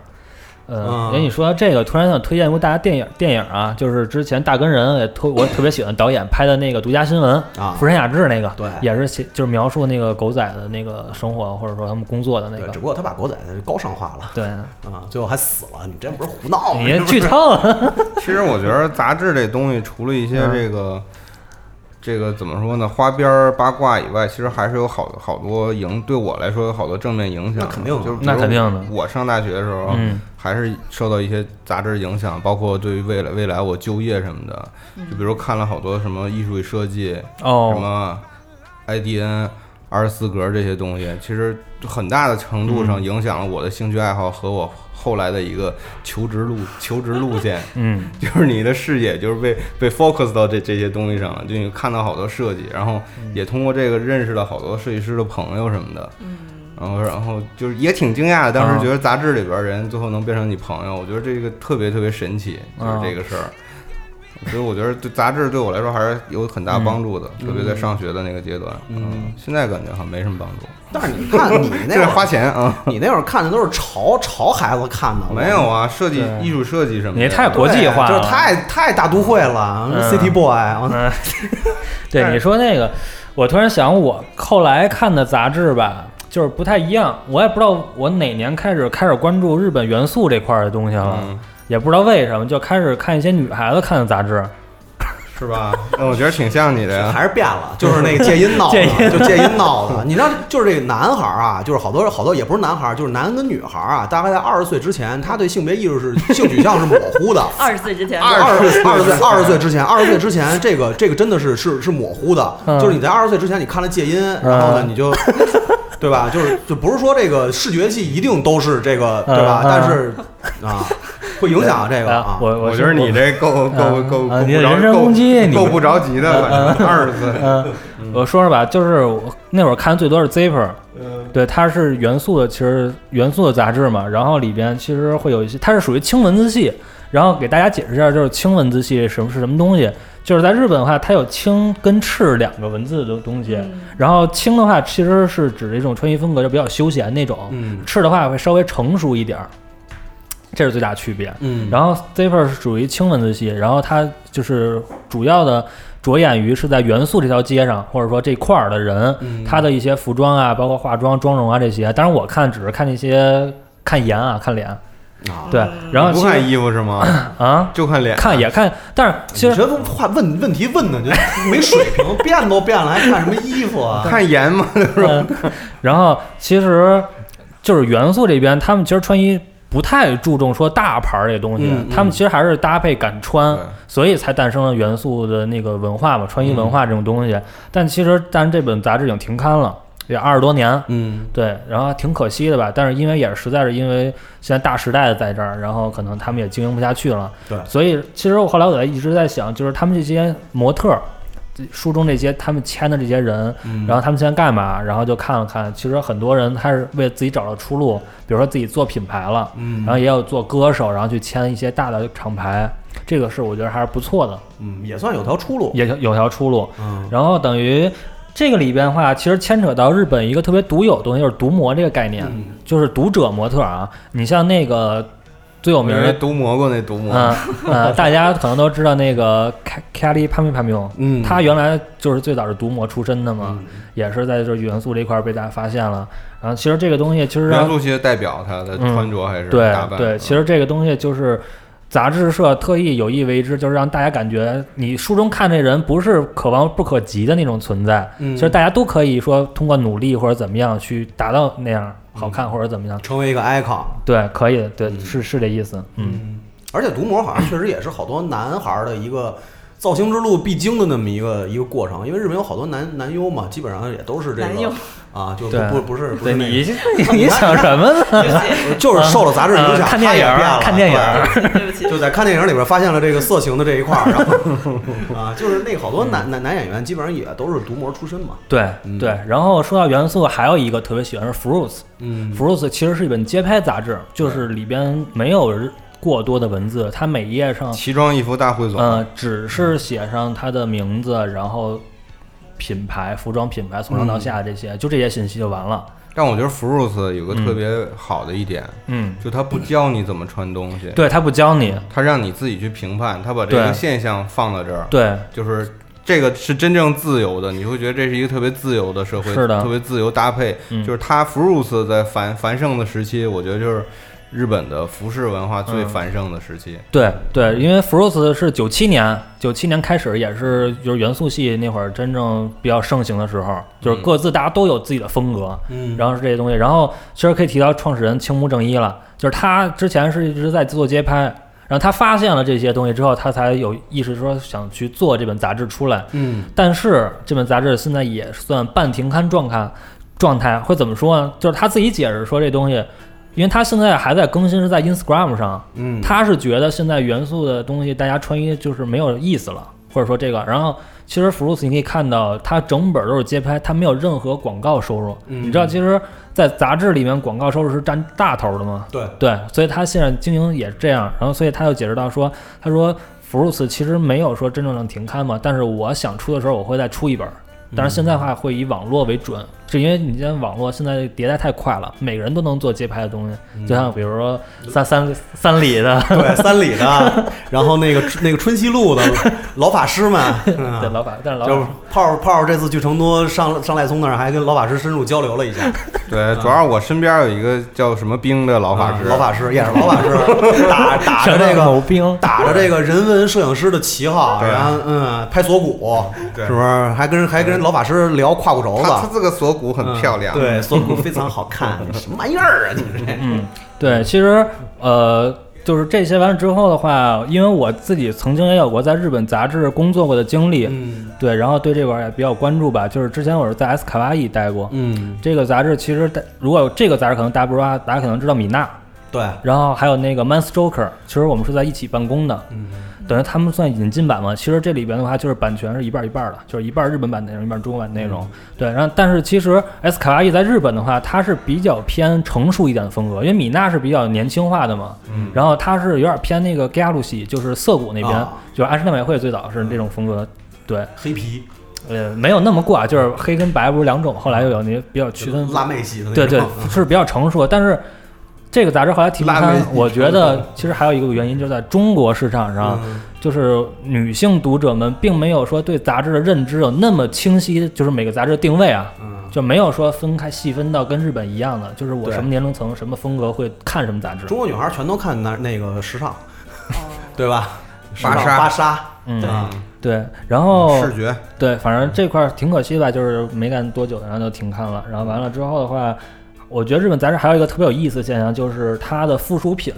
呃，嗯哎，你说到这个，突然想推荐一部大家电影，电影啊，就是之前大根人也特我特别喜欢导演拍的那个《独家新闻》啊福山雅治那个，对也是写就是描述那个狗仔的那个生活，或者说他们工作的那，个只，不过他把狗仔高尚化了对，啊，最后还死了，你这不是胡闹吗？你这剧透了，其实我觉得杂志这东西，除了一些嗯这个、这个怎么说呢，花边儿八卦以外，其实还是有好好多影，对我来说有好多正面影响。那肯定的就是比如那肯定的我上大学的时候，嗯还是受到一些杂志影响，包括对于未来未来我就业什么的，就比如看了好多什么艺术与设计，哦什哦，么 IDN、二十四格这些东西，其实很大的程度嗯上影响了我的兴趣爱好和我后来的一个求职路求职路线。嗯就是你的视野就是被被 focus 到这这些东西上了，就你看到好多设计，然后也通过这个认识了好多设计师的朋友什么的。嗯然后然后就是也挺惊讶的，当啊时觉得杂志里边人最后能变成你朋友，我觉得这个特别特别神奇，就是啊这个事儿。所以我觉得对杂志对我来说还是有很大帮助的，特别在上学的那个阶段。嗯，现在感觉好像没什么帮助，但是你看你那 花，钱啊。你那会儿看的都是潮潮孩子看的，没有啊，设计艺术设计什么的，你太国际化了就是太太大都会了嗯，City Boy，对你说那个，我突然想，我后来看的杂志吧，就是不太一样。我也不知道我哪年开始开始关注日本元素这块儿的东西了，嗯，也不知道为什么就开始看一些女孩子看的杂志。是吧？那我觉得挺像你的呀。还是变了，就是那个戒音闹 戒音的，就戒音闹的。你知道，就是这个男孩儿啊，就是好多好多也不是男孩儿，就是男跟女孩儿啊，大概在二十岁之前，他对性别意识是性取向是模糊的。二十岁之前，二十二十岁，二十岁之前，二十岁之前，这个这个真的是是是模糊的。嗯就是你在二十岁之前，你看了戒音，然后呢，嗯你就，对吧？就是就不是说这个视觉系一定都是这个，对吧？嗯嗯但是啊，会影响这个啊。我我觉得你这够够嗯够够不着人身够攻击你够不着急的，反正二十岁。嗯，我说说吧，就是我那会儿看最多是 Zipper，对，它是元素的，其实元素的杂志嘛，然后里边其实会有一些，它是属于轻文字系，然后给大家解释一下，就是轻文字系什么是什么东西，就是在日本的话，它有轻跟赤两个文字的东西，嗯然后轻的话其实是指一种穿衣风格，就比较休闲那种，嗯赤的话会稍微成熟一点儿，这是最大区别。嗯，然后 Zipper 是属于轻文字系，然后它就是主要的着眼于是在元素这条街上，或者说这块儿的人，嗯他的一些服装啊，包括化妆、妆容啊这些。当然我看只是看那些看颜啊，看脸，啊，对。然后不看衣服是吗？啊，就看脸。看也看，但是其实你这都话问问题问的就没水平，变都变了，还看什么衣服啊？看颜嘛，嗯，然后其实就是元素这边，他们其实穿衣不太注重说大牌儿这东西，嗯嗯他们其实还是搭配敢穿对，所以才诞生了元素的那个文化嘛，穿衣文化这种东西。但其实，但是这本杂志已经停刊了，也二十多年。嗯对，然后挺可惜的吧，但是因为也是实在是因为现在大时代在这儿，然后可能他们也经营不下去了。对所以其实我后来我在一直在想，就是他们这些模特儿，这书中这些他们签的这些人，嗯然后他们现在干嘛？然后就看了看，其实很多人他是为自己找到出路，比如说自己做品牌了，嗯然后也有做歌手，然后去签一些大的厂牌，这个是我觉得还是不错的，嗯，也算有条出路。也有有条出路。嗯然后等于这个里边的话，其实牵扯到日本一个特别独有的东西，就是毒模这个概念，嗯就是读者模特啊。你像那个最有名的，毒蘑菇那毒蘑嗯菇，呃，大家可能都知道那个 a m i p a m i 嗯，他原来就是最早是毒模出身的嘛，嗯也是在这元素这块儿被大家发现了。然后其实这个东西其实元素系的代表他的嗯穿着还是对。对，嗯其实这个东西就是杂志社特意有意为之，就是让大家感觉你书中看这人不是可望不可及的那种存在。嗯其实大家都可以说通过努力或者怎么样去达到那样好看或者怎么样。成为一个 icon。对，可以，对，嗯是是这意思。嗯，嗯，而且毒模好像确实也是好多男孩儿的一个造型之路必经的那么一个一个过程，因为日本有好多男男优嘛，基本上也都是这男优个啊，就不不不是不是那你个 你想什么呢？就是受了杂志影响，呃看电影他也变了看电影对对不起，就在看电影里边发现了这个色情的这一块儿，然后 啊，就是那好多男男男演员基本上也都是毒模出身嘛。对嗯对。然后说到元素，还有一个特别喜欢是 Fruits。嗯 Fruits 其实是一本街拍杂志，就是里边没有过多的文字，它每一页上奇装异服大汇总。呃，只是写上他的名字，然后品牌、服装品牌从上到下这些，就这些信息就完了。但我觉得 Fruits 有个特别好的一点，嗯，就他不教你怎么穿东西，对他不教你，他让你自己去评判，他把这个现象放到这儿，对。就是这个是真正自由的，你会觉得这是一个特别自由的社会，是的特别自由搭配。嗯就是它 Fruits 在繁繁盛的时期，我觉得就是日本的服饰文化最嗯繁盛的时期。对对，因为 Fruits 是九七年，九七年开始也是就是元素系那会儿真正比较盛行的时候，就是各自大家都有自己的风格，嗯然后是这些东西。然后其实可以提到创始人青木正一了，就是他之前是一直在做街拍，然后他发现了这些东西之后，他才有意识说想去做这本杂志出来。嗯但是这本杂志现在也算半停刊状态，状态会怎么说呢？就是他自己解释说这东西，因为他现在还在更新，是在 Instagram 上，嗯，他是觉得现在元素的东西大家穿衣就是没有意思了，或者说这个，然后其实福禄斯你可以看到，它整本都是街拍，它没有任何广告收入。嗯。你知道，其实，在杂志里面广告收入是占大头的吗？对，对，所以他现在经营也是这样，然后所以他又解释到说，他说福禄斯其实没有说真正的停刊嘛，但是我想出的时候我会再出一本儿，但是现在的话会以网络为准，是因为你现在网络现在迭代太快了，每个人都能做街拍的东西，就像比如说三三三里的，对，三里的，然后那个那个春熙路的老法师们，对嗯老法，但是老就泡泡这次去成都上上赖松那儿，还跟老法师深入交流了一下。对，主要我身边有一个叫什么兵的老法师，啊老法师也是老法师，打打着这个某兵，打着这个人文摄影师的旗号，对然后嗯拍锁骨，对是不是？还跟还跟人老法师聊胯骨轴子，他他这个锁骨很漂亮，嗯对，锁骨非常好看，什么玩意儿啊？你这嗯，对，其实呃，就是这些完了之后的话，因为我自己曾经也有过在日本杂志工作过的经历，嗯。对，然后对这块儿也比较关注吧。就是之前我是在 S 卡哇伊待过，嗯，这个杂志其实大如果这个杂志可能大家不知道，大家可能知道米娜，对，然后还有那个 Man Stroker，其实我们是在一起办公的，嗯等于他们算引进版嘛。其实这里边的话就是版权是一半儿一半儿的，就是一半儿日本版内容，一半儿中文版内容。对，然后但是其实 S 卡哇伊在日本的话，它是比较偏成熟一点的风格，因为米娜是比较年轻化的嘛，嗯然后它是有点偏那个 g a l y 就是涩谷那边，啊就是安室奈美惠最早是这种风格。对，黑皮呃，没有那么挂，就是黑跟白不是两种，后来又有那个比较区分辣妹系的对对，是比较成熟。但是这个杂志后来停刊我觉得其实还有一个原因，就是在中国市场上，嗯就是女性读者们并没有说对杂志的认知有那么清晰，就是每个杂志的定位啊，嗯就没有说分开细分到跟日本一样的，就是我什么年龄层、什么风格会看什么杂志。中国女孩全都看那那个时尚，哦对吧？芭莎时尚芭莎，嗯，啊，对，然后视觉，对，反正这块儿挺可惜吧，就是没干多久，然后就停刊了。然后完了之后的话，我觉得日本杂志还有一个特别有意思的现象，就是它的附属品，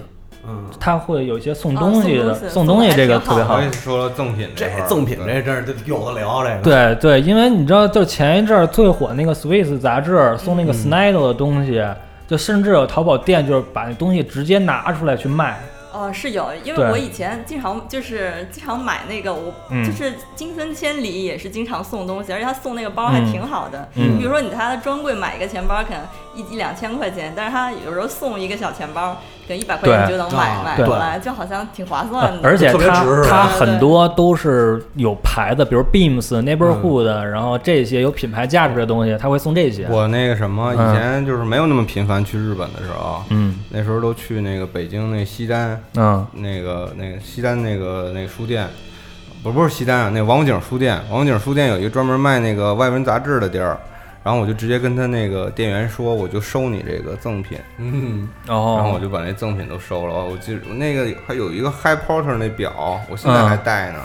嗯，它会有一些送哦东西的，送东西送东西这个特别好。我。也说了赠品这赠品对这真是有的聊，这个对对，因为你知道，就前一阵儿最火那个 Swiss 杂志送那个 Snidel 的东西，就甚至有淘宝店就是把那东西直接拿出来去卖。哦，是有，因为我以前经常就是经常买那个，我、嗯。就是金森千里也是经常送东西，而且他送那个包还嗯挺好的。嗯。比如说你在他的专柜买一个钱包，可能一一两千块钱，但是他有时候送一个小钱包，可能一百块钱就能买买过来，就好像挺划算的。而且特别它值是吧它对对很多都是有牌子，比如 Beams、Neighborhood，、然后这些有品牌价值的东西，他会送这些。我那个什么，以嗯前就是没有那么频繁去日本的时候，嗯那时候都去那个北京那西单，嗯那个那个西单那个那个书店，不不是西单啊，那王府井书店，王府井书店有一个专门卖那个外文杂志的地儿，然后我就直接跟他那个店员说，我就收你这个赠品，嗯，哦，然后我就把那赠品都收了。我记得那个还有一个 High Porter 那表，我现在还戴呢。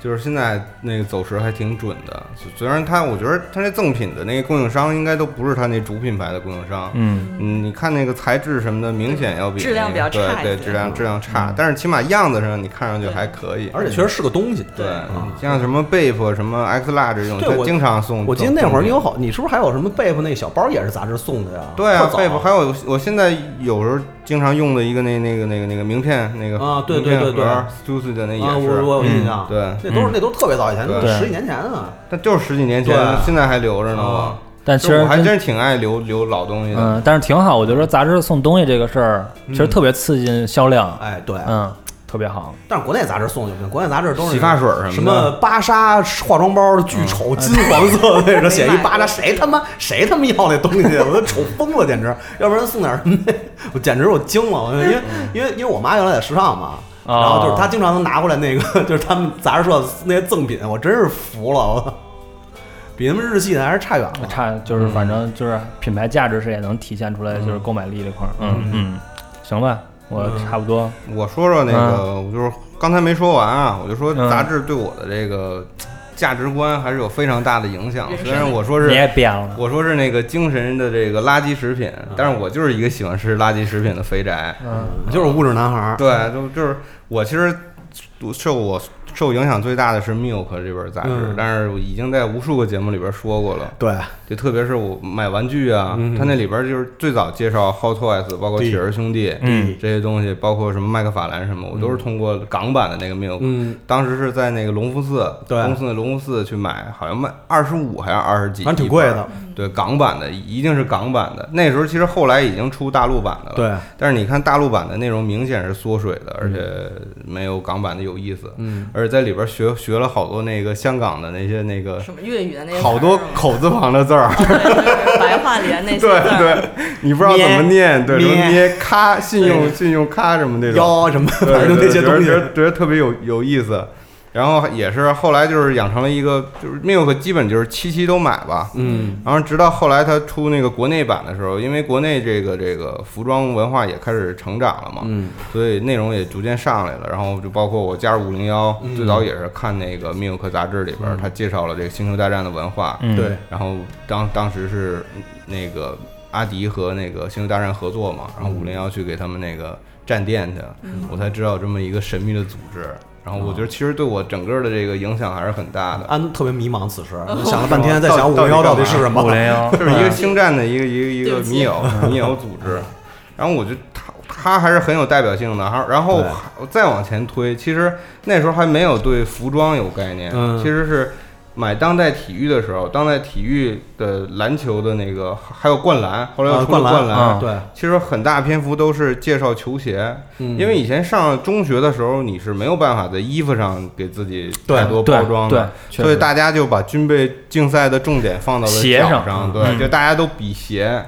就是现在那个走时还挺准的，虽然它，我觉得它那赠品的那个供应商应该都不是它那主品牌的供应商，嗯。嗯，你看那个材质什么的，明显要比质量比较差对对，质量质量差，但是起码样子上你看上去还可以，而且确实是个东西。对嗯，像什么 Bape 什么 X Large 这种，对我它经常送。我记得那会儿你有好，你是不是还有什么贝弗那个小包也是杂志送的呀？对啊特早，Bape 还有我现在有时候经常用的一个那那个那个那个名片那个啊对名片对对。对 Stussy 的那也啊，我是，我有印象，对，那都是那都特别早以前，都十几年前啊。但就是十几年前对，现在还留着呢。但其实我还真挺爱留留老东西的。嗯，但是挺好。我觉得杂志送东西这个事儿，其实特别刺激销量。哎，对，嗯，特别好。但是国内杂志送就不行，国内杂志都是洗发水什么的什么芭莎化妆包巨丑，金黄色那个写一芭莎，谁他妈谁他妈要那东西？我都丑疯了，简直！要不然送点什么？我简直我惊了，我因为因为因为我妈原来在时尚嘛。然后就是他经常能拿回来那个，就是他们杂志社那些赠品，我真是服了，我 比他们日系的还是差远了。差就是反正就是品牌价值是也能体现出来，就是购买力这块儿。嗯。嗯，行吧，我嗯。差不多。我说说那个，我就是刚才没说完啊，我就说嗯。杂志对我的这个价值观还是有非常大的影响。虽然我说是也变了。我说是那个精神的这个垃圾食品，但是我就是一个喜欢吃垃圾食品的肥宅。嗯就是物质男孩儿，对，就就是我其实受我受影响最大的是《Milk》这本杂志，嗯但是我已经在无数个节目里边说过了。对，就特别是我买玩具啊，嗯它那里边就是最早介绍 Hot Toys，包括对铁人兄弟，嗯这些东西，包括什么麦克法兰什么，我都是通过港版的那个 Milk，、嗯，当时是在那个隆福寺，对公司的隆福寺去买，好像卖二十五还是二十几，反正挺贵的。对，港版的一定是港版的。那时候其实后来已经出大陆版的了，对，但是你看大陆版的内容明显是缩水的，而且没有港版的有意思。嗯，而且在里边学学了好多那个香港的那些那个什么粤语的那些好多口字旁的字儿。白话里的那些 对。对，你不知道怎么念，对，什么咩捏咖、信用、信用咔什么那种，腰什么，对反正就那些东西对觉得。觉得特别有有意思。然后也是后来就是养成了一个，就是 Milk 基本就是七期都买吧，嗯，然后直到后来它出那个国内版的时候，因为国内这个这个服装文化也开始成长了嘛，嗯，所以内容也逐渐上来了。然后就包括我加入五零幺，嗯。最早也是看那个 Milk 杂志里边，它介绍了这个星球大战的文化，嗯，对，然后当当时是那个阿迪和那个星球大战合作嘛，然后五零幺去给他们那个站店去，我才知道有这么一个神秘的组织。然后我觉得其实对我整个的这个影响还是很大的，安特别迷茫，此时想了半天，在想五到零幺到底是什么？五？零幺 就是一个星战的一个一个一个迷友 迷友组织。然后我觉得他他还是很有代表性的，还然后再往前推，其实那时候还没有对服装有概念，嗯。其实是买当代体育的时候，当代体育的篮球的那个还有灌篮，后来又啊出了灌篮对，其实很大篇幅都是介绍球鞋，嗯。因为以前上中学的时候你是没有办法在衣服上给自己对太多包装的，，所以大家就把军备竞赛的重点放到了鞋上脚上，对，嗯。就大家都比鞋，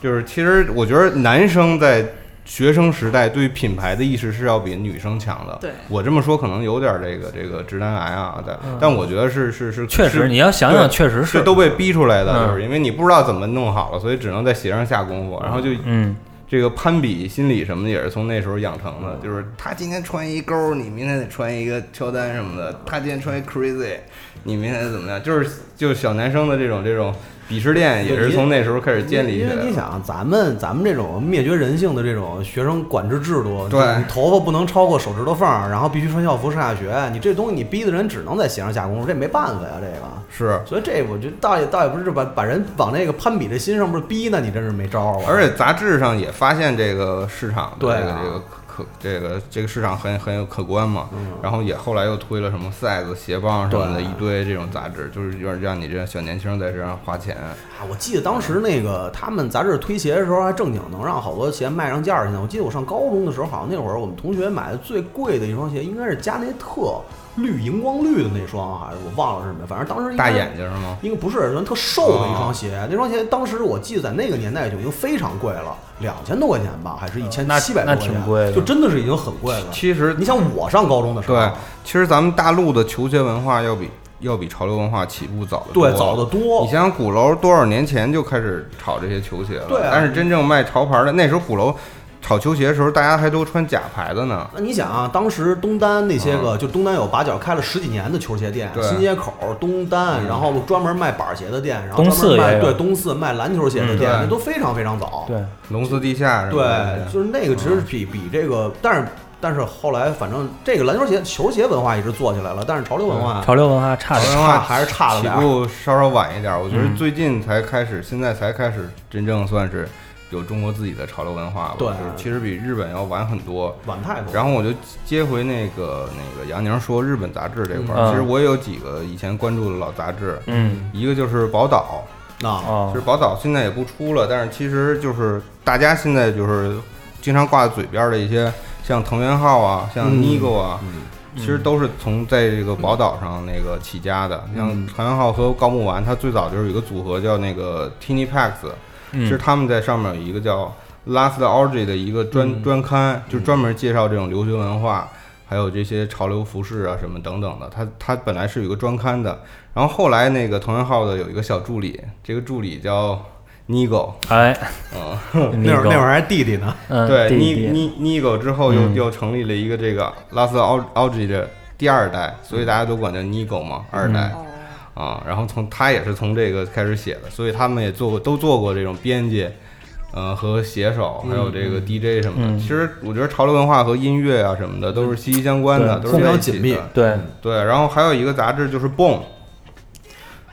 就是其实我觉得男生在学生时代对品牌的意识是要比女生强的。对。我这么说可能有点这个这个直男癌啊，但但我觉得是是是嗯确实，你要想想，确实是。是都被逼出来的，嗯。就是因为你不知道怎么弄好了，所以只能在鞋上下功夫，然后就嗯，这个攀比心理什么的也是从那时候养成的，就是他今天穿一勾，你明天得穿一个乔丹什么的；他今天穿一 Crazy，你明天怎么样？就是就小男生的这种这种鄙视链也是从那时候开始建立起因来的。为你想，咱们咱们这种灭绝人性的这种学生管制制度，对你头发不能超过手指头缝儿，然后必须穿校服上下学，你这东西你逼的人只能在鞋上下功夫，这没办法呀，这个。是，所以这我觉得倒也倒也不是把把人往那个攀比的心上不是逼呢，你真是没招儿啊。而且杂志上也发现这个市场的这个这个可这个这个市场很很有可观嘛，然后也后来又推了什么 size 鞋帮什么的一堆这种杂志，就是有点让你这小年轻在这上花钱。啊，我记得当时那个他们杂志推鞋的时候，还正经能让好多鞋卖上价儿去呢。我记得我上高中的时候，好像那会儿我们同学买的最贵的一双鞋，应该是加内特绿荧光绿的那双，还是我忘了是什么，反正当时大眼睛是吗？应该不是，人特瘦的一双鞋。那双鞋当时我记得在那个年代就已经非常贵了，两千多块钱吧，还是一千那七百多那块钱，挺贵的就真的是已经很贵了。其实你想我上高中的时候，对，其实咱们大陆的球鞋文化要比要比潮流文化起步早得多。对早得多你想想鼓楼多少年前就开始炒这些球鞋了，对啊但是真正卖潮牌的那时候鼓楼炒球鞋的时候，大家还都穿假牌子呢。那你想啊，当时东单那些个，就东单有把角开了十几年的球鞋店，新街口、东单，嗯。然后专门卖板鞋的店，然后东专门四卖对东四卖篮球鞋的嗯店，对。那都非常非常早。对，龙寺地下是吧对，就是那个其实比比这个，但是但是后来反正这个篮球鞋、球鞋文化一直做起来了，但是潮流文化潮流文化差点。潮流文化还是差了起点儿。步稍稍晚一点。我觉得嗯。最近才开始，现在才开始真正算是有中国自己的潮流文化了。对就是其实比日本要晚很多。晚太多。然后我就接回那个那个杨宁说日本杂志这块儿，嗯其实我也有几个以前关注的老杂志，嗯一个就是宝岛，啊，哦其实宝岛现在也不出了，但是其实就是大家现在就是经常挂在嘴边的一些，像藤原浩啊，像嗯 Nigo 啊，嗯其实都是从在这个宝岛上那个起家的。像嗯藤原浩和高木丸，他最早就是有一个组合叫那个 Tiny Packs，嗯。其实他们在上面有一个叫 Last Orgy 的一个专、嗯。专刊，就专门介绍这种流行文化，还有这些潮流服饰啊什么等等的。他他本来是有一个专刊的，然后后来那个同人号的有一个小助理，这个助理叫 Nigo，哎，嗯，那会儿那会儿还弟弟呢。嗯，对弟 Ni 弟。Ni Nigo 之后又、嗯。又成立了一个这个 Last Orgy 的第二代，所以大家都管叫 Nigo 嘛，二代。哦，啊，然后从他也是从这个开始写的，所以他们也做过，都做过这种编辑，呃和写手，还有这个 DJ 什么的。嗯其实我觉得潮流文化和音乐啊什么的都是息息相关的，对都是非常紧密。对，对，然后还有一个杂志就是《Boom。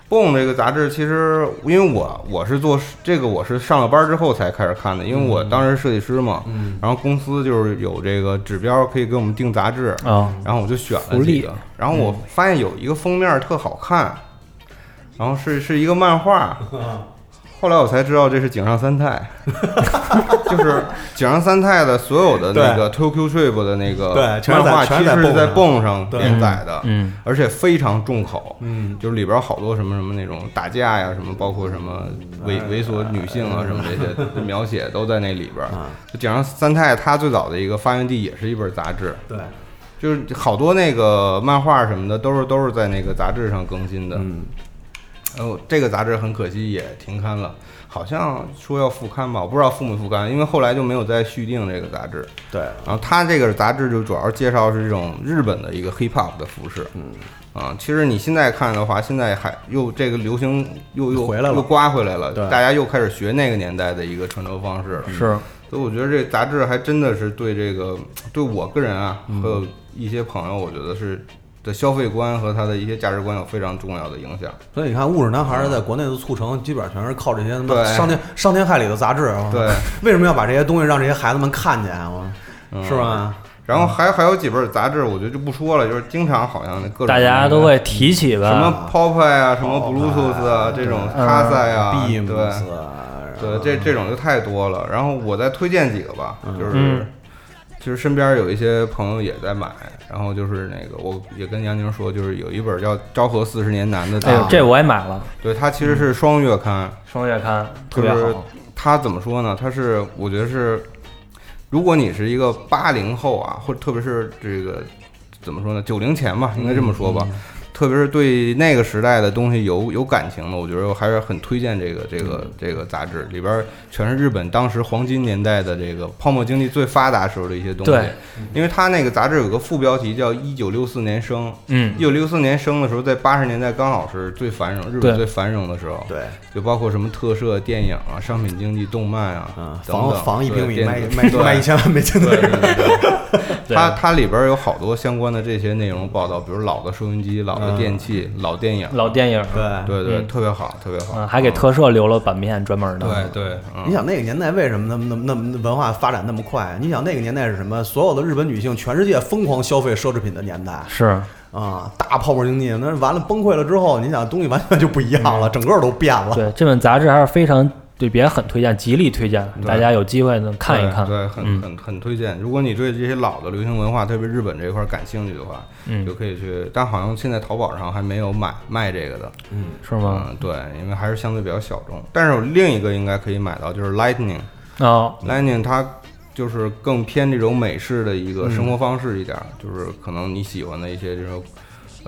蹦》这个杂志其实因为我我是做这个我是上了班之后才开始看的，因为我当时设计师嘛，嗯然后公司就是有这个指标可以给我们定杂志，啊，然后我就选了几个，然后我发现有一个封面特好看，然后是是一个漫画，后来我才知道这是井上三太，就是井上三太的所有的那个 Tokyo Trip 的那个漫画，其全是在实是在蹦蹦上连载的，嗯。而且非常重口，嗯，就是里边有好多什么什么那种打架呀，什么包括什么猥猥琐女性啊，什么这些 描写都在那里边井上三太他最早的一个发源地也是一本杂志，对，就是好多那个漫画什么的都是都是在那个杂志上更新的。嗯，然后这个杂志很可惜也停刊了，好像说要复刊吧，我不知道复没复刊，因为后来就没有再续订这个杂志。对，然后它这个杂志就主要介绍是这种日本的一个 hip hop 的服饰，嗯，啊，其实你现在看的话，现在还又这个流行又又回来了又刮回来了，对大家又开始学那个年代的一个穿着方式了，是，所以我觉得这杂志还真的是对这个对我个人啊，和有一些朋友，我觉得是的消费观和他的一些价值观有非常重要的影响。所以你看，物质男孩儿在国内的促成，基本上全是靠这些他妈对伤天伤天害理的杂志。啊对，为什么要把这些东西让这些孩子们看见啊？是吧？然后还还有几本杂志，我觉得就不说了，就是经常好像各种大家都会提起什？么 Pop 啊，什么 Bluetooth 啊，这种嗯卡塞啊，Beams 对啊，对，这这种就太多了。然后我再推荐几个吧，就是嗯就是身边有一些朋友也在买，然后就是那个我也跟杨宁说，就是有一本叫《昭和四十年男》的的，，哎这我也买了，对它其实是双月刊，双月刊特别就是好。它怎么说呢？它是我觉得是，如果你是一个八零后啊，或者特别是这个怎么说呢，九零前吧，应该这么说吧。特别是对那个时代的东西有有感情的，我觉得我还是很推荐这个这个这个杂志，里边全是日本当时黄金年代的这个泡沫经济最发达时候的一些东西。对，因为它那个杂志有个副标题叫“一九六四年生”，嗯。一九六四年生的时候，在八十年代刚好是最繁荣，日本最繁荣的时候。对，就包括什么特摄、电影啊、商品经济、动漫啊，嗯，等等。房房一平米卖卖卖一千万美金的对对对对，对。它它里边有好多相关的这些内容报道，比如老的收音机、老的电器、老电影，老电影，对。对对，嗯特别好，特别好。嗯，还给特摄留了版面专门的。对对，嗯，你想那个年代为什么那么那么那么文化发展那么快？你想那个年代是什么？所有的日本女性，全世界疯狂消费奢侈品的年代是，啊，大泡沫经济。那完了崩溃了之后，你想东西完全就不一样了，整个都变了。对这本杂志还是非常对别人很推荐，极力推荐，大家有机会能看一看。对，对很嗯很很推荐。如果你对这些老的流行文化，特别日本这一块感兴趣的话，嗯就可以去。但好像现在淘宝上还没有买卖这个的，嗯是吗？嗯，对，因为还是相对比较小众。但是有另一个应该可以买到，就是 Lightning。哦，Lightning 它就是更偏这种美式的一嗯个生活方式一点儿，就是可能你喜欢的一些这种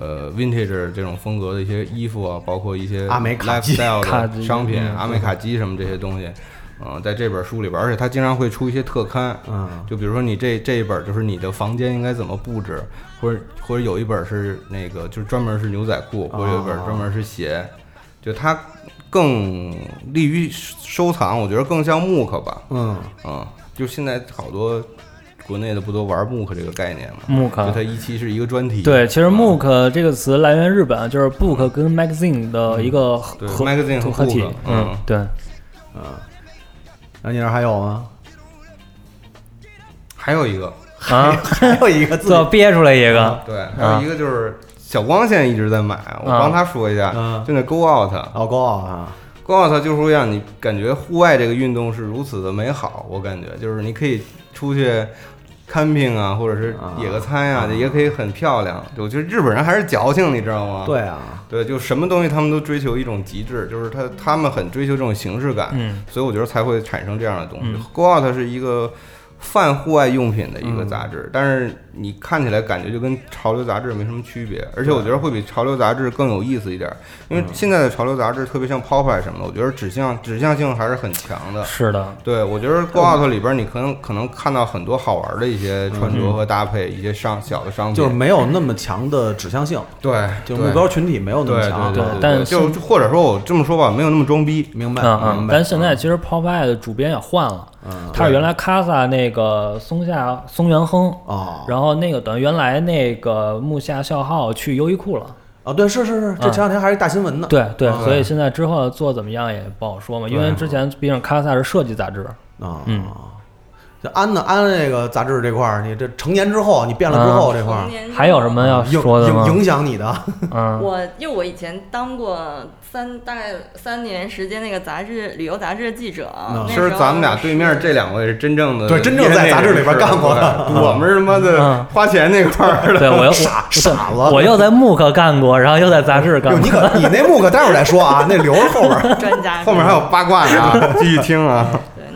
呃 vintage 这种风格的一些衣服啊，包括一些阿美卡基。lifestyle 的商品，嗯。阿美卡基什么这些东西。嗯，在这本书里边儿，而且它经常会出一些特刊，嗯，就比如说你这这一本就是你的房间应该怎么布置，或者或者有一本是那个就是专门是牛仔裤，或者有一本专门是鞋，就它更利于收藏，我觉得更像木刻吧，嗯，嗯，就现在好多国内的不都玩木刻这个概念吗？木刻就它一期是一个专题，对，其实嗯 MOOC 这个词来源日本，就是 book 跟 magazine 的一个合 magazine 和合体。嗯对，那你那还有吗？还有一个，啊，还有一个自己。憋出来一个，对，还有一个就是小光现在一直在买，我帮他说一下，嗯就那 Go Out。哦，高傲啊，Go out 就是会让你感觉户外这个运动是如此的美好，我感觉就是你可以出去 camping 啊，或者是野个餐呀、也可以很漂亮。我觉得日本人还是矫情，你知道吗？对啊，对，就什么东西他们都追求一种极致，就是他他们很追求这种形式感，嗯所以我觉得才会产生这样的东西。嗯 Go out 是一个泛户外用品的一个杂志，但是你看起来感觉就跟潮流杂志没什么区别，而且我觉得会比潮流杂志更有意思一点，因为现在的潮流杂志特别像 Pop 什么的，我觉得指向指向性还是很强的。是的，对，我觉得 Go Out 里边你可能可能看到很多好玩的一些穿着和搭配，一些商小的商品，就是没有那么强的指向性，对，就目标群体没有那么强。对对，但就或者说我这么说吧，没有那么装逼。明白，嗯嗯明，白。但现在其实 Pop Eye 的主编也换了，嗯他是原来 Casa 那个松下松原亨，啊然后那个等于原来那个木下孝浩去优衣库了，啊，对，是是是，这前两天还是大新闻呢。对对，啊所以现在之后做怎么样也不好说嘛，因为之前毕竟 Casa 是设计杂志，啊，嗯这安呢，安那个杂志这块儿，你这成年之后，你变了之后这块儿成，年之还有什么要说的吗？影影响你的 嗯，我因为我以前当过三大概三年时间那个杂志旅游杂志的记者，那其实咱们俩对面这两位是真正的对真正在杂志里边干过的我们是他妈的嗯花钱那块儿的。对我又傻傻子我又在木克干过，然后又在杂志干，过你，可你那木克待会儿再说啊，那留着后边儿。专家后面还有八卦呢啊，继续听啊。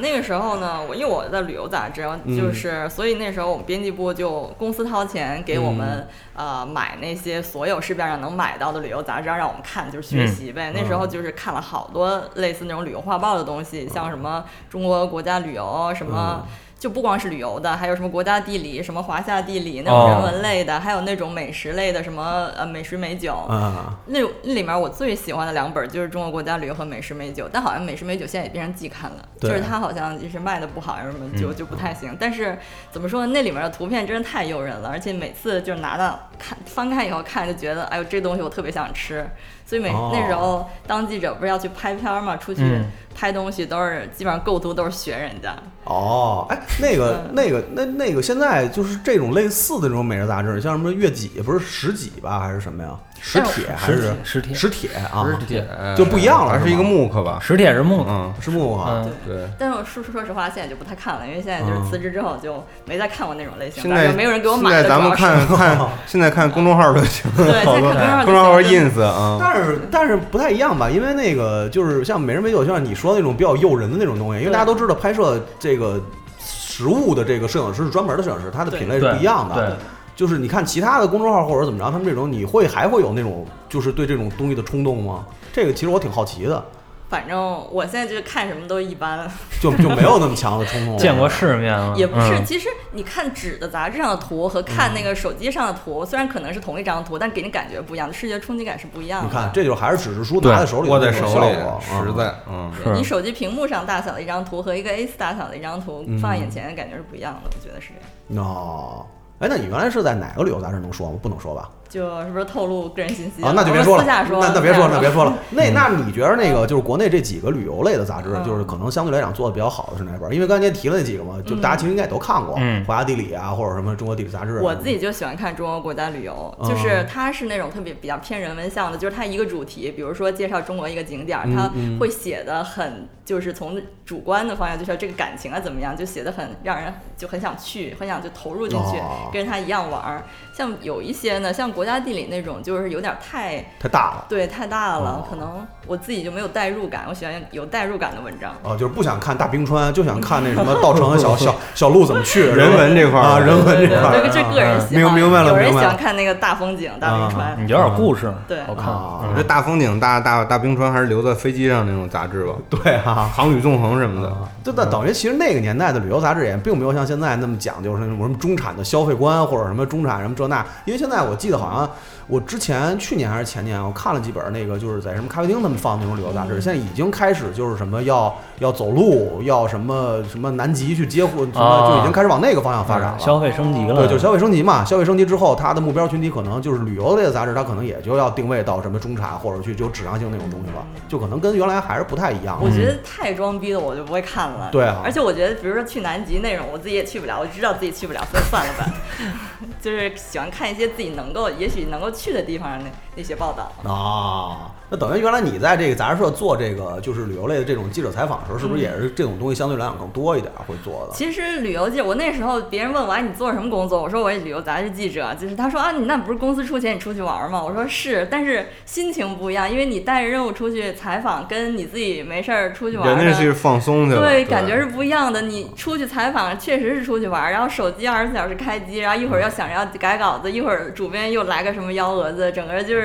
对，那个时候呢，我因为我在旅游杂志，嗯就是、所以那时候我们编辑部就公司掏钱给我们、嗯呃买那些所有市面上能买到的旅游杂志，让我们看，就是学习呗。那时候就是看了好多类似那种旅游画报的东西，像什么中国国家旅游什么。就不光是旅游的，还有什么国家地理、什么华夏地理那种人文类的，还有那种美食类的，什么呃美食美酒。啊，那种那里面我最喜欢的两本就是《中国国家旅游》和《美食美酒》，但好像《美食美酒》现在也变成季刊了，就是它好像就是卖的不好，什么就就不太行。但是怎么说呢，那里面的图片真的太诱人了，而且每次就是拿到看翻开以后看就觉得，哎呦这东西我特别想吃。所以每、哦那时候当记者不是要去拍片儿嘛，出去嗯拍东西都是基本上构图都是学人家。哦，哎，那个嗯那个那那个现在就是这种类似的这种美食杂志，像什么月几不是十几吧，还是什么呀？十铁还是实体十铁啊？实铁就不一样了还是一个木刻吧？实铁是木克，嗯，是木啊？嗯，对。但是我说说实话，现在就不太看了，因为现在就是嗯辞职之后就没再看过那种类型现在的，没有人给我现买现。在咱们看看，现在看公众号就行，对，公众号就 公众号 ins 啊。但是但是不太一样吧，因为那个就是像美人美酒，就像你说的那种比较诱人的那种东西，因为大家都知道拍摄这个实物的这个摄影师是专门的摄影师，他的品类是不一样的。对，就是你看其他的公众号或者怎么着，他们这种你会还会有那种就是对这种东西的冲动吗？这个其实我挺好奇的，反正我现在就是看什么都一般，就就没有那么强的冲动。见过世面了，也不是。嗯其实你看纸的杂志上的图和看那个手机上的图，虽然可能是同一张图，但给你感觉不一样，视觉冲击感是不一样的。你看，这就还是纸质书拿在手里握在手里实在，嗯，是你手机屏幕上大小的一张图和一个 A4 大小的一张图嗯放在眼前的，感觉是不一样的。我觉得是这样。哦，哎，那你原来是在哪个旅游杂志能说吗？不能说吧？就是不是透露个人信息啊，那就别说了，私下说，那那别说了，那别说了。那那你觉得那个就是国内这几个旅游类的杂志，嗯就是可能相对来讲做的比较好的是哪本？因为刚才您提了那几个嘛，就大家其实应该也都看过，嗯华夏地理啊，或者什么中国地理杂志啊。我自己就喜欢看中国国家旅游，嗯就是它是那种特别比较偏人文向的，就是它一个主题，比如说介绍中国一个景点儿，它会写的很，就是从主观的方向，就是这个感情啊怎么样，就写的很让人就很想去，很想就投入进去，哦跟着他一样玩儿。像有一些呢，像国家地理那种，就是有点太太大了。对太大了，哦可能我自己就没有代入感，我喜欢有代入感的文章。哦，就是不想看大冰川，就想看那什么稻城小 小小路怎么去，人文这块儿啊，人文这块儿对，这个人喜好，明明白了有人明白了喜欢看那个大风景、大冰川。你有点故事，对好看啊这大风景、大大大冰川还是留在飞机上那种杂志吧，对哈。航旅纵横什么的。就那等于其实那个年代的旅游杂志也并没有像现在那么讲究是那种什么中产的消费观或者什么中产什么这那，因为现在我记得好像我之前去年还是前年我看了几本那个就是在什么咖啡厅他们放那种旅游杂志，现在已经开始就是什么要要走路，要什么什么南极去接货，什么啊就已经开始往那个方向发展了。消费升级了，对，就消费升级嘛，消费升级之后，它的目标群体可能就是旅游类的杂志，它可能也就要定位到什么中产或者去就有指向性那种东西了，就可能跟原来还是不太一样。我觉得太装逼的我就不会看了。对啊而且我觉得，比如说去南极那种，我自己也去不了，我知道自己去不了，所以算了吧。就是喜欢看一些自己能够也许能够去的地方呢？那些报道。啊，那等于原来你在这个杂志社做这个就是旅游类的这种记者采访的时候，是不是也是这种东西相对来讲更多一点会做的？其实旅游记，我那时候别人问我，哎，你做什么工作？我说我是旅游杂志记者。就是他说啊，你那不是公司出钱你出去玩吗？我说是，但是心情不一样，因为你带着任务出去采访，跟你自己没事儿出去玩的，人家是放松去了，对，感觉是不一样的。你出去采访确实是出去玩，然后手机二十四小时开机，然后一会儿要想着要改稿子，一会儿主编又来个什么幺蛾子，整个就是。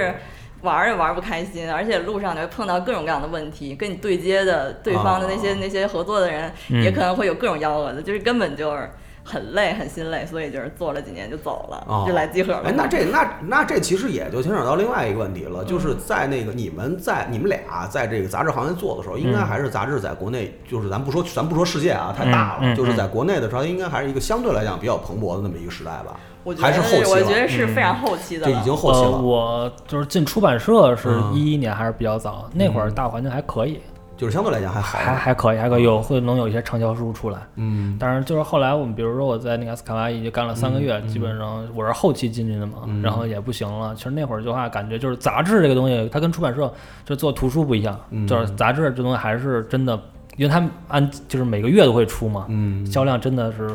玩也玩不开心，而且路上你会碰到各种各样的问题，跟你对接的对方的那些、啊那些合作的人，嗯也可能会有各种幺蛾子，就是根本就是很累很心累，所以就是做了几年就走了，哦就来集合了。哎，那这那那这其实也就牵扯到另外一个问题了，嗯就是在那个你们在你们俩在这个杂志行业做的时候，应该还是杂志在国内，就是咱不说咱不说世界啊，太大了，嗯嗯就是在国内的时候，应该还是一个相对来讲比较蓬勃的那么一个时代吧，我觉还是后期得，我觉得是非常后期的就了。呃，已经后期了。我就是进出版社是嗯一一年还是比较早，那会儿大环境还可以，就是相对来讲还好，还还可以，还可以有会能有一些畅销书出来。嗯但是就是后来我们比如说我在那个斯卡瓦已经干了三个月，基本上我是后期进去的嘛，嗯然后也不行了。其实那会儿的话，感觉就是杂志这个东西，它跟出版社就做图书不一样，嗯就是杂志这东西还是真的，因为它按就是每个月都会出嘛，嗯，销量真的是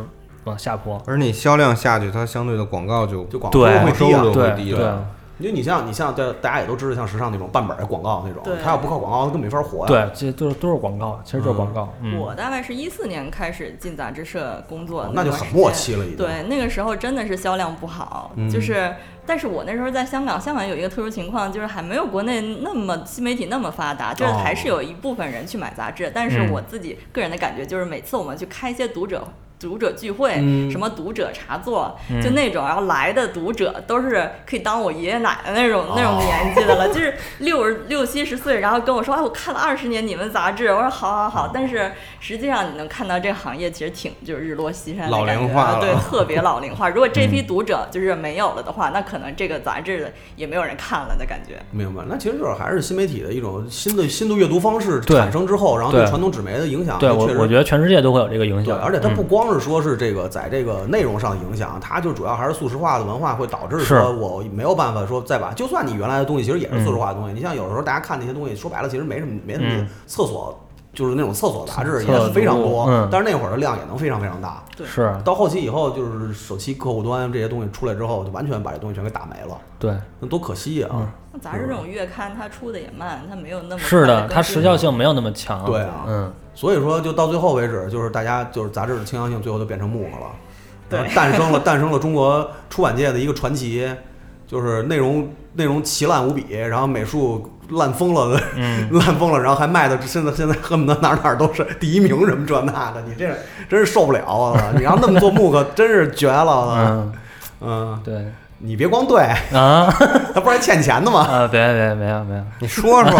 往下坡。而你销量下去，它相对的广告就就广告对会低啊收入，对会低对了。因为你像你像大大家也都知道，像时尚那种半本儿广告那种对，他要不靠广告，他根本没法活呀。对，这都是都是广告，其实就是广告。嗯，我大概是一四年开始进杂志社工作那就很末。期了，已经。对，那个时候真的是销量不好，嗯就是，但是我那时候在香港，香港有一个特殊情况，就是还没有国内那么新媒体那么发达，就是哦还是有一部分人去买杂志，但是嗯我自己个人的感觉就是，每次我们去开一些读者。读者聚会，嗯。什么读者茶座，嗯。就那种，然后来的读者都是可以当我爷爷奶奶那种、那种哦年纪的了，就是六十六七十岁，然后跟我说，哎，我看了二十年你们杂志，我说好好哦好，但是实际上你能看到这个行业其实挺就是日落西山的老感觉啊，龄化对，特别老龄化。如果这批读者就是没有了的话，那可能这个杂志也没有人看了的感觉。明白，那其实就是还是新媒体的一种新的新的阅读方式产生之后，然后对。对传统纸媒的影响，对我我觉得全世界都会有这个影对，响，而且它不嗯光是说是这个在这个内容上影响，它就主要还是素食化的文化会导致是。说我没有办法说再把，就算你原来的东西其实也是素食化的东西，你像有的时候大家看那些东西，说白了其实没什么没什么嗯，厕所就是那种厕所杂志厕也非常多嗯，但是那会儿的量也能非常非常大。对是。到后期以后，就是手机客户端这些东西出来之后，就完全把这东西全给打没了，对，那多可惜啊！嗯。那杂志这种月刊它出的也慢，它没有那么是的，它时效性没有那么强。对啊。嗯，所以说，就到最后为止，就是大家就是杂志的倾向性，最后就变成木头了。对诞生了诞生了中国出版界的一个传奇，就是内容内容奇烂无比，然后美术烂疯了的，嗯 烂疯了，然后还卖的现在现在恨不得哪儿哪儿都是第一名什么这那的，你这真是受不了啊！你要那么做木刻，真是绝了啊！嗯，嗯，对你别光对，啊他不是还欠钱的吗？啊，别别没有没有你说说，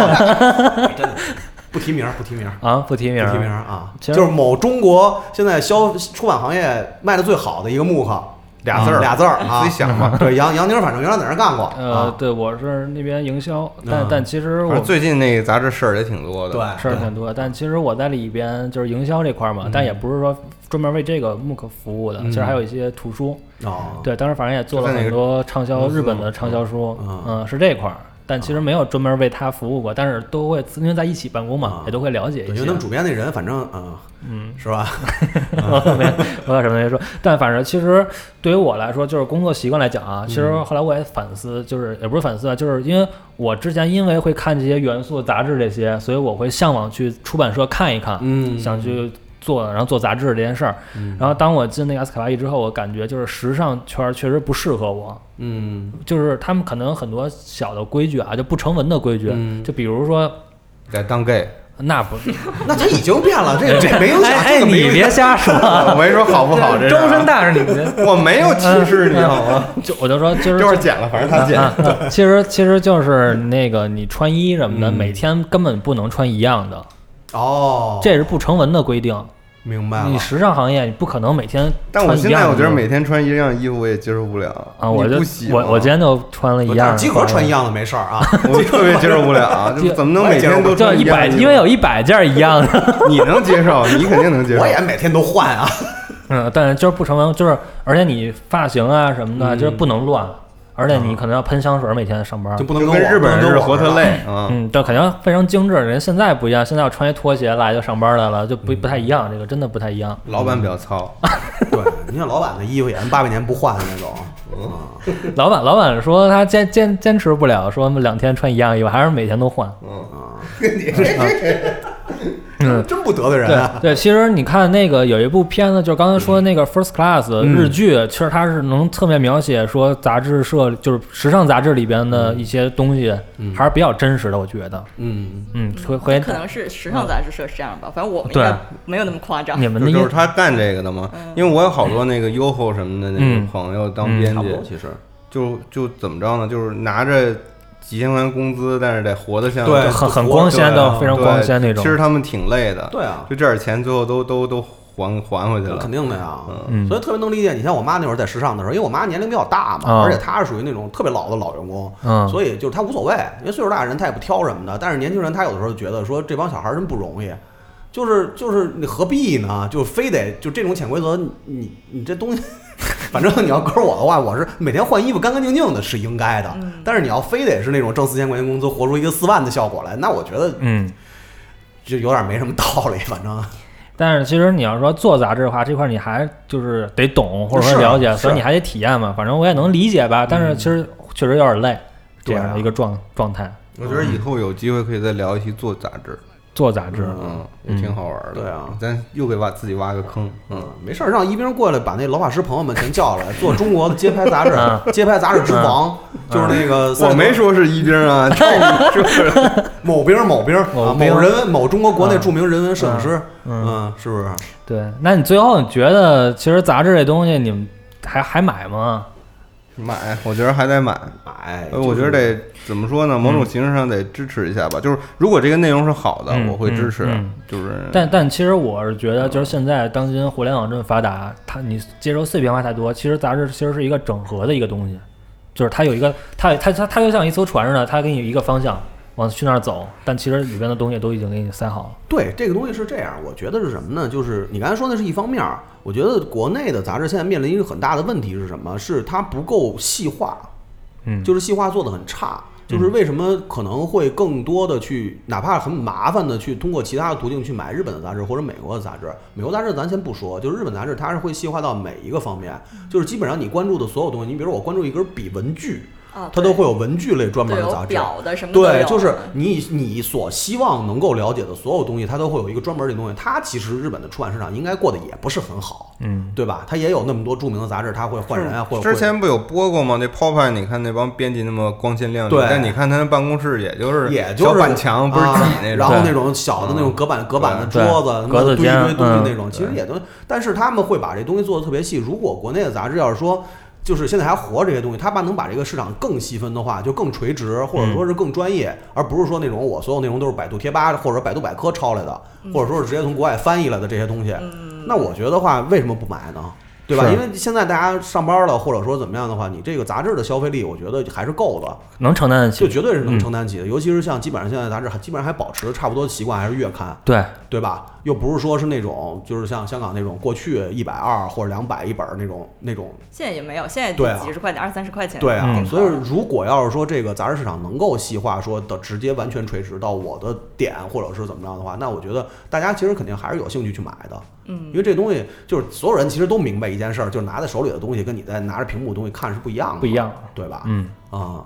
不提名，不提名。啊，不提名，不提名啊，就是某中国现在销出版行业卖的最好的一个木刻，俩字儿，俩字儿 啊，自己想吧。对，杨杨宁反正原来在那儿干过，呃啊，对，我是那边营销，但啊但其实我最近那个杂志事儿也挺多的。对，事儿挺多，但其实我在里边就是营销这块儿嘛，但也不是说专门为这个木刻服务的，嗯其实还有一些图书，哦，对，当时反正也做了很多畅销日本的畅销书嗯，嗯，是这块儿。但其实没有专门为他服务过，但是都会因为在一起办公嘛啊，也都会了解一些为他。们主编那人，反正嗯，嗯，是吧？我没我有什么没说，但反正其实对于我来说，就是工作习惯来讲啊，其实嗯后来我也反思，就是也不是反思啊，就是因为我之前因为会看这些元素杂志这些，所以我会向往去出版社看一看，嗯，想去做，然后做杂志这件事儿。嗯，然后当我进那个斯卡瓦伊之后，我感觉就是时尚圈儿确实不适合我，嗯就是他们可能很多小的规矩啊，就不成文的规矩，嗯就比如说。在当 gay，那不是，那他已经变了，这 这没影响，哎你别瞎说，我没说好不好，这是终身大事，你别，我没有歧视你好吗？就我就说，就是就是剪了，反正他剪。啊，其实其实就是那个你穿衣什么的，嗯每天根本不能穿一样的，哦，这是不成文的规定。明白了。你。时尚行业，你不可能每天但我现在我觉得每天穿一样衣服我也接受不了。啊，我就我我今天就穿了一样的，集合穿一样的没事儿啊，我特别接受不了，就怎么能每天都穿一百，穿样的因为有一百件一样的，你能接受，你肯定能接受。我也每天都换啊。嗯，但是就是不成文，就是而且你发型啊什么的，嗯。就是不能乱。而且你可能要喷香水，每天上班就。不能跟日本人似的活特累啊。嗯，这肯定非常精致。人现在不一样，现在要穿一拖鞋来就上班来了，就不不太一样。这个真的不太一样。老板比较糙，对，你看老板的衣服也是八百年不换的那种，老板老板说他坚坚坚持不了，说两天穿一样衣服，还是每天都换。嗯，真不得罪人对啊。对，其实你看那个有一部片子，就是刚才说的那个《First Class》日剧，其实它是能侧面描写说杂志社就是时尚杂志里边的一些东西，还是比较真实的，我觉得。嗯，嗯，回回可能是时尚杂志社是这样吧，反正我们应对该没有那么夸张。你们那些就就是他干这个的嘛。因为我有好多那个 YOHO 什么的那嗯个朋友当编辑差不多，，其实就就怎么着呢？就是拿着几千块钱工资，但是得活得像对很很光鲜的，非常光鲜那种。其实他们挺累的，对啊，就这点钱最后都都都还还回去了肯。定的呀，嗯所以特别能理解。你像我妈那会儿在时尚的时候，因为我妈年龄比较大嘛，啊而且她是属于那种特别老的老员工，嗯所以就是她无所谓，因为岁数大的人她也不挑什么的。但是年轻人他有的时候觉得说这帮小孩真不容易，就是就是你何必呢？就非得就这种潜规则，你你你这东西。反正你要搁我的话，我是每天换衣服干干净净的是应该的，但是你要非得是那种挣四千块钱工资活出一个四万的效果来，那我觉得嗯，就有点没什么道理。反正但是其实你要说做杂志的话，这块儿你还就是得懂或者说了解，所以你还得体验嘛。反正我也能理解吧，但是其实确实有点累，这样的一个状状态。我觉得以后有机会可以再聊一期做杂志，做杂志，嗯，也挺好玩的。对啊咱又给挖自己挖个坑，嗯，没事儿，让一兵过来把那老法师朋友们全叫来，做中国的街拍杂志嗯，街拍杂志之王，就是那个我没说是一兵啊，就是 不是？某兵某兵啊，某人文某中国国内嗯著名人文摄影师，嗯嗯，是不是？对。那你最后你觉得，其实杂志这东西，你们还还买吗？买，我觉得还得买。买，呃，我觉得得怎么说呢？某种形式上得支持一下吧。就是如果这个内容是好的，嗯我会支持。就是，但但其实我是觉得，就是现在当今互联网这么发达，它你接受碎片化太多，其实杂志其实是一个整合的一个东西，就是它有一个它它它它就像一艘船似的，它给你一个方向往去那儿走，但其实里边的东西都已经给你塞好了。对这个东西是这样，我觉得是什么呢？就是你刚才说的是一方面儿，我觉得国内的杂志现在面临一个很大的问题是什么？是它不够细化，嗯，就是细化做的很差。就是为什么可能会更多的去，哪怕很麻烦的去通过其他的途径去买日本的杂志或者美国的杂志。美国杂志咱先不说，就是日本杂志它是会细化到每一个方面，就是基本上你关注的所有东西，你比如说我关注一根笔文具，啊，它都会有文具类专门的杂志。表的什么对，就是你你所希望能够了解的所有东西，它都会有一个专门的东西。它其实日本的出版市场应该过得也不是很好，嗯，对吧？它也有那么多著名的杂志，它会换人啊，或者之前不有播过吗？那 Pop 你看那帮编辑那么光鲜亮丽，对但你看他那办公室也就是也就是小板墙，不是啊挤那种。然后那种小的那种隔板隔板的桌子，格子间堆一堆东西嗯那种，其实也都，但是他们会把这东西做的特别细。如果国内的杂志要是说。就是现在还活着这些东西，他把能把这个市场更细分的话，就更垂直，或者说是更专业，而不是说那种我所有内容都是百度贴吧或者百度百科抄来的，或者说是直接从国外翻译来的这些东西。那我觉得话，为什么不买呢？对吧？因为现在大家上班了，或者说怎么样的话，你这个杂志的消费力，我觉得还是够的。能承担得起。就绝对是能嗯承担起的，尤其是像基本上现在杂志还基本上还保持差不多的习惯，还是月刊，对，对吧？又不是说是那种就是像香港那种过去一百二或者两百一本儿那种那种，现在也没有，现在对啊几十块钱、二三十块钱。对啊。嗯所以如果要是说这个杂志市场能够细化，说的直接完全垂直到我的点或者是怎么着的话，那我觉得大家其实肯定还是有兴趣去买的。嗯因为这东西就是所有人其实都明白一件事儿，就是拿在手里的东西跟你在拿着屏幕的东西看是不一样的，不一样，对吧？嗯，啊。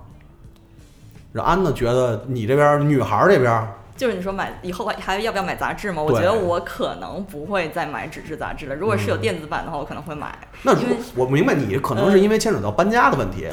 让安呢觉得你这边儿女孩儿这边儿就是你说买以后还要不要买杂志吗？我觉得我可能不会再买纸质杂志了。如果是有电子版的话，我可能会买。那如果我明白你可能是因为牵扯到搬家的问题、啊，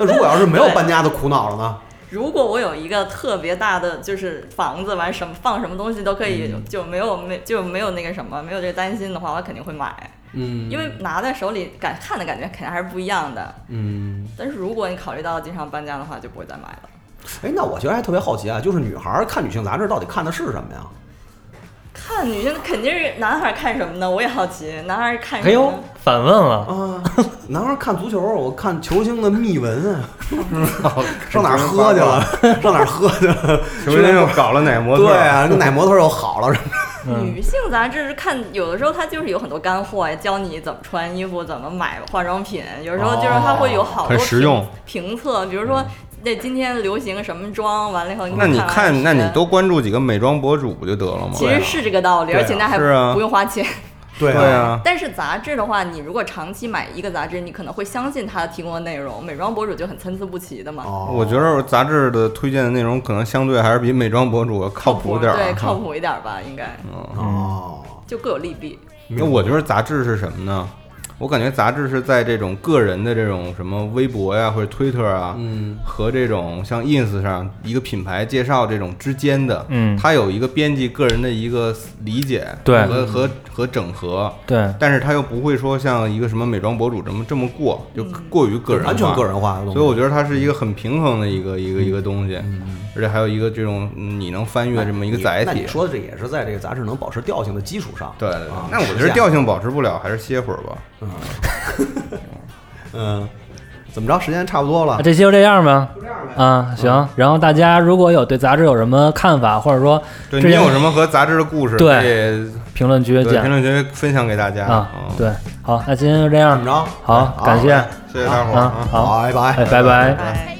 那如果要是没有搬家的苦恼了呢？如果我有一个特别大的就是房子，完什么放什么东西都可以，就没有没就没有那个什么，没有这个担心的话，我肯定会买。嗯，因为拿在手里感看的感觉肯定还是不一样的。嗯，但是如果你考虑到经常搬家的话，就不会再买了。哎，那我其实还特别好奇啊，就是女孩儿看女性杂志到底看的是什么呀？看女性肯定是男孩看什么呢？我也好奇，男孩看什哎呦反问了，啊，男孩儿看足球，我看球星的秘闻啊，上哪儿喝去了？上哪儿喝去了？球星又搞了奶模特，对啊，那奶模特又好了，嗯女性杂志是看有的时候它就是有很多干货，教你怎么穿衣服，怎么买化妆品。有时候就是它会有好多很实用评评测，比如说那今天流行什么妆，完了以后那你看那你学多关注几个美妆博主不就得了吗？其实是这个道理，而且那还不用花钱。对对啊，但是杂志的话，你如果长期买一个杂志，你可能会相信它提供的内容。美妆博主就很参差不齐的嘛，哦，我觉得杂志的推荐的内容可能相对还是比美妆博主靠谱点儿。对，靠。谱一点吧，应该哦，就各有利弊。那我觉得杂志是什么呢？我感觉杂志是在这种个人的这种什么微博呀或者推特啊，嗯，和这种像 ins 上一个品牌介绍这种之间的，嗯它有一个编辑个人的一个理解，对和和和整合，对，但是它又不会说像一个什么美妆博主这么这么过，就过于个人化，完全个人化的。所以我觉得它是一个很平衡的一个一个一个东西，而且还有一个这种嗯你能翻阅这么一个载体那你。说的这也是在这个杂志能保持调性的基础上。对对那我觉得调性保持不了，还是歇会儿吧。嗯，怎么着？时间差不多了。这期就这样吧。啊，行。然后大家如果有对杂志有什么看法，或者说对你之前有什么和杂志的故事，对可以评论区对评论区分享给大家啊。嗯对，好，那今天就这样怎么。着？好，感谢，谢谢大伙儿啊，好，拜拜哎，拜拜。哎。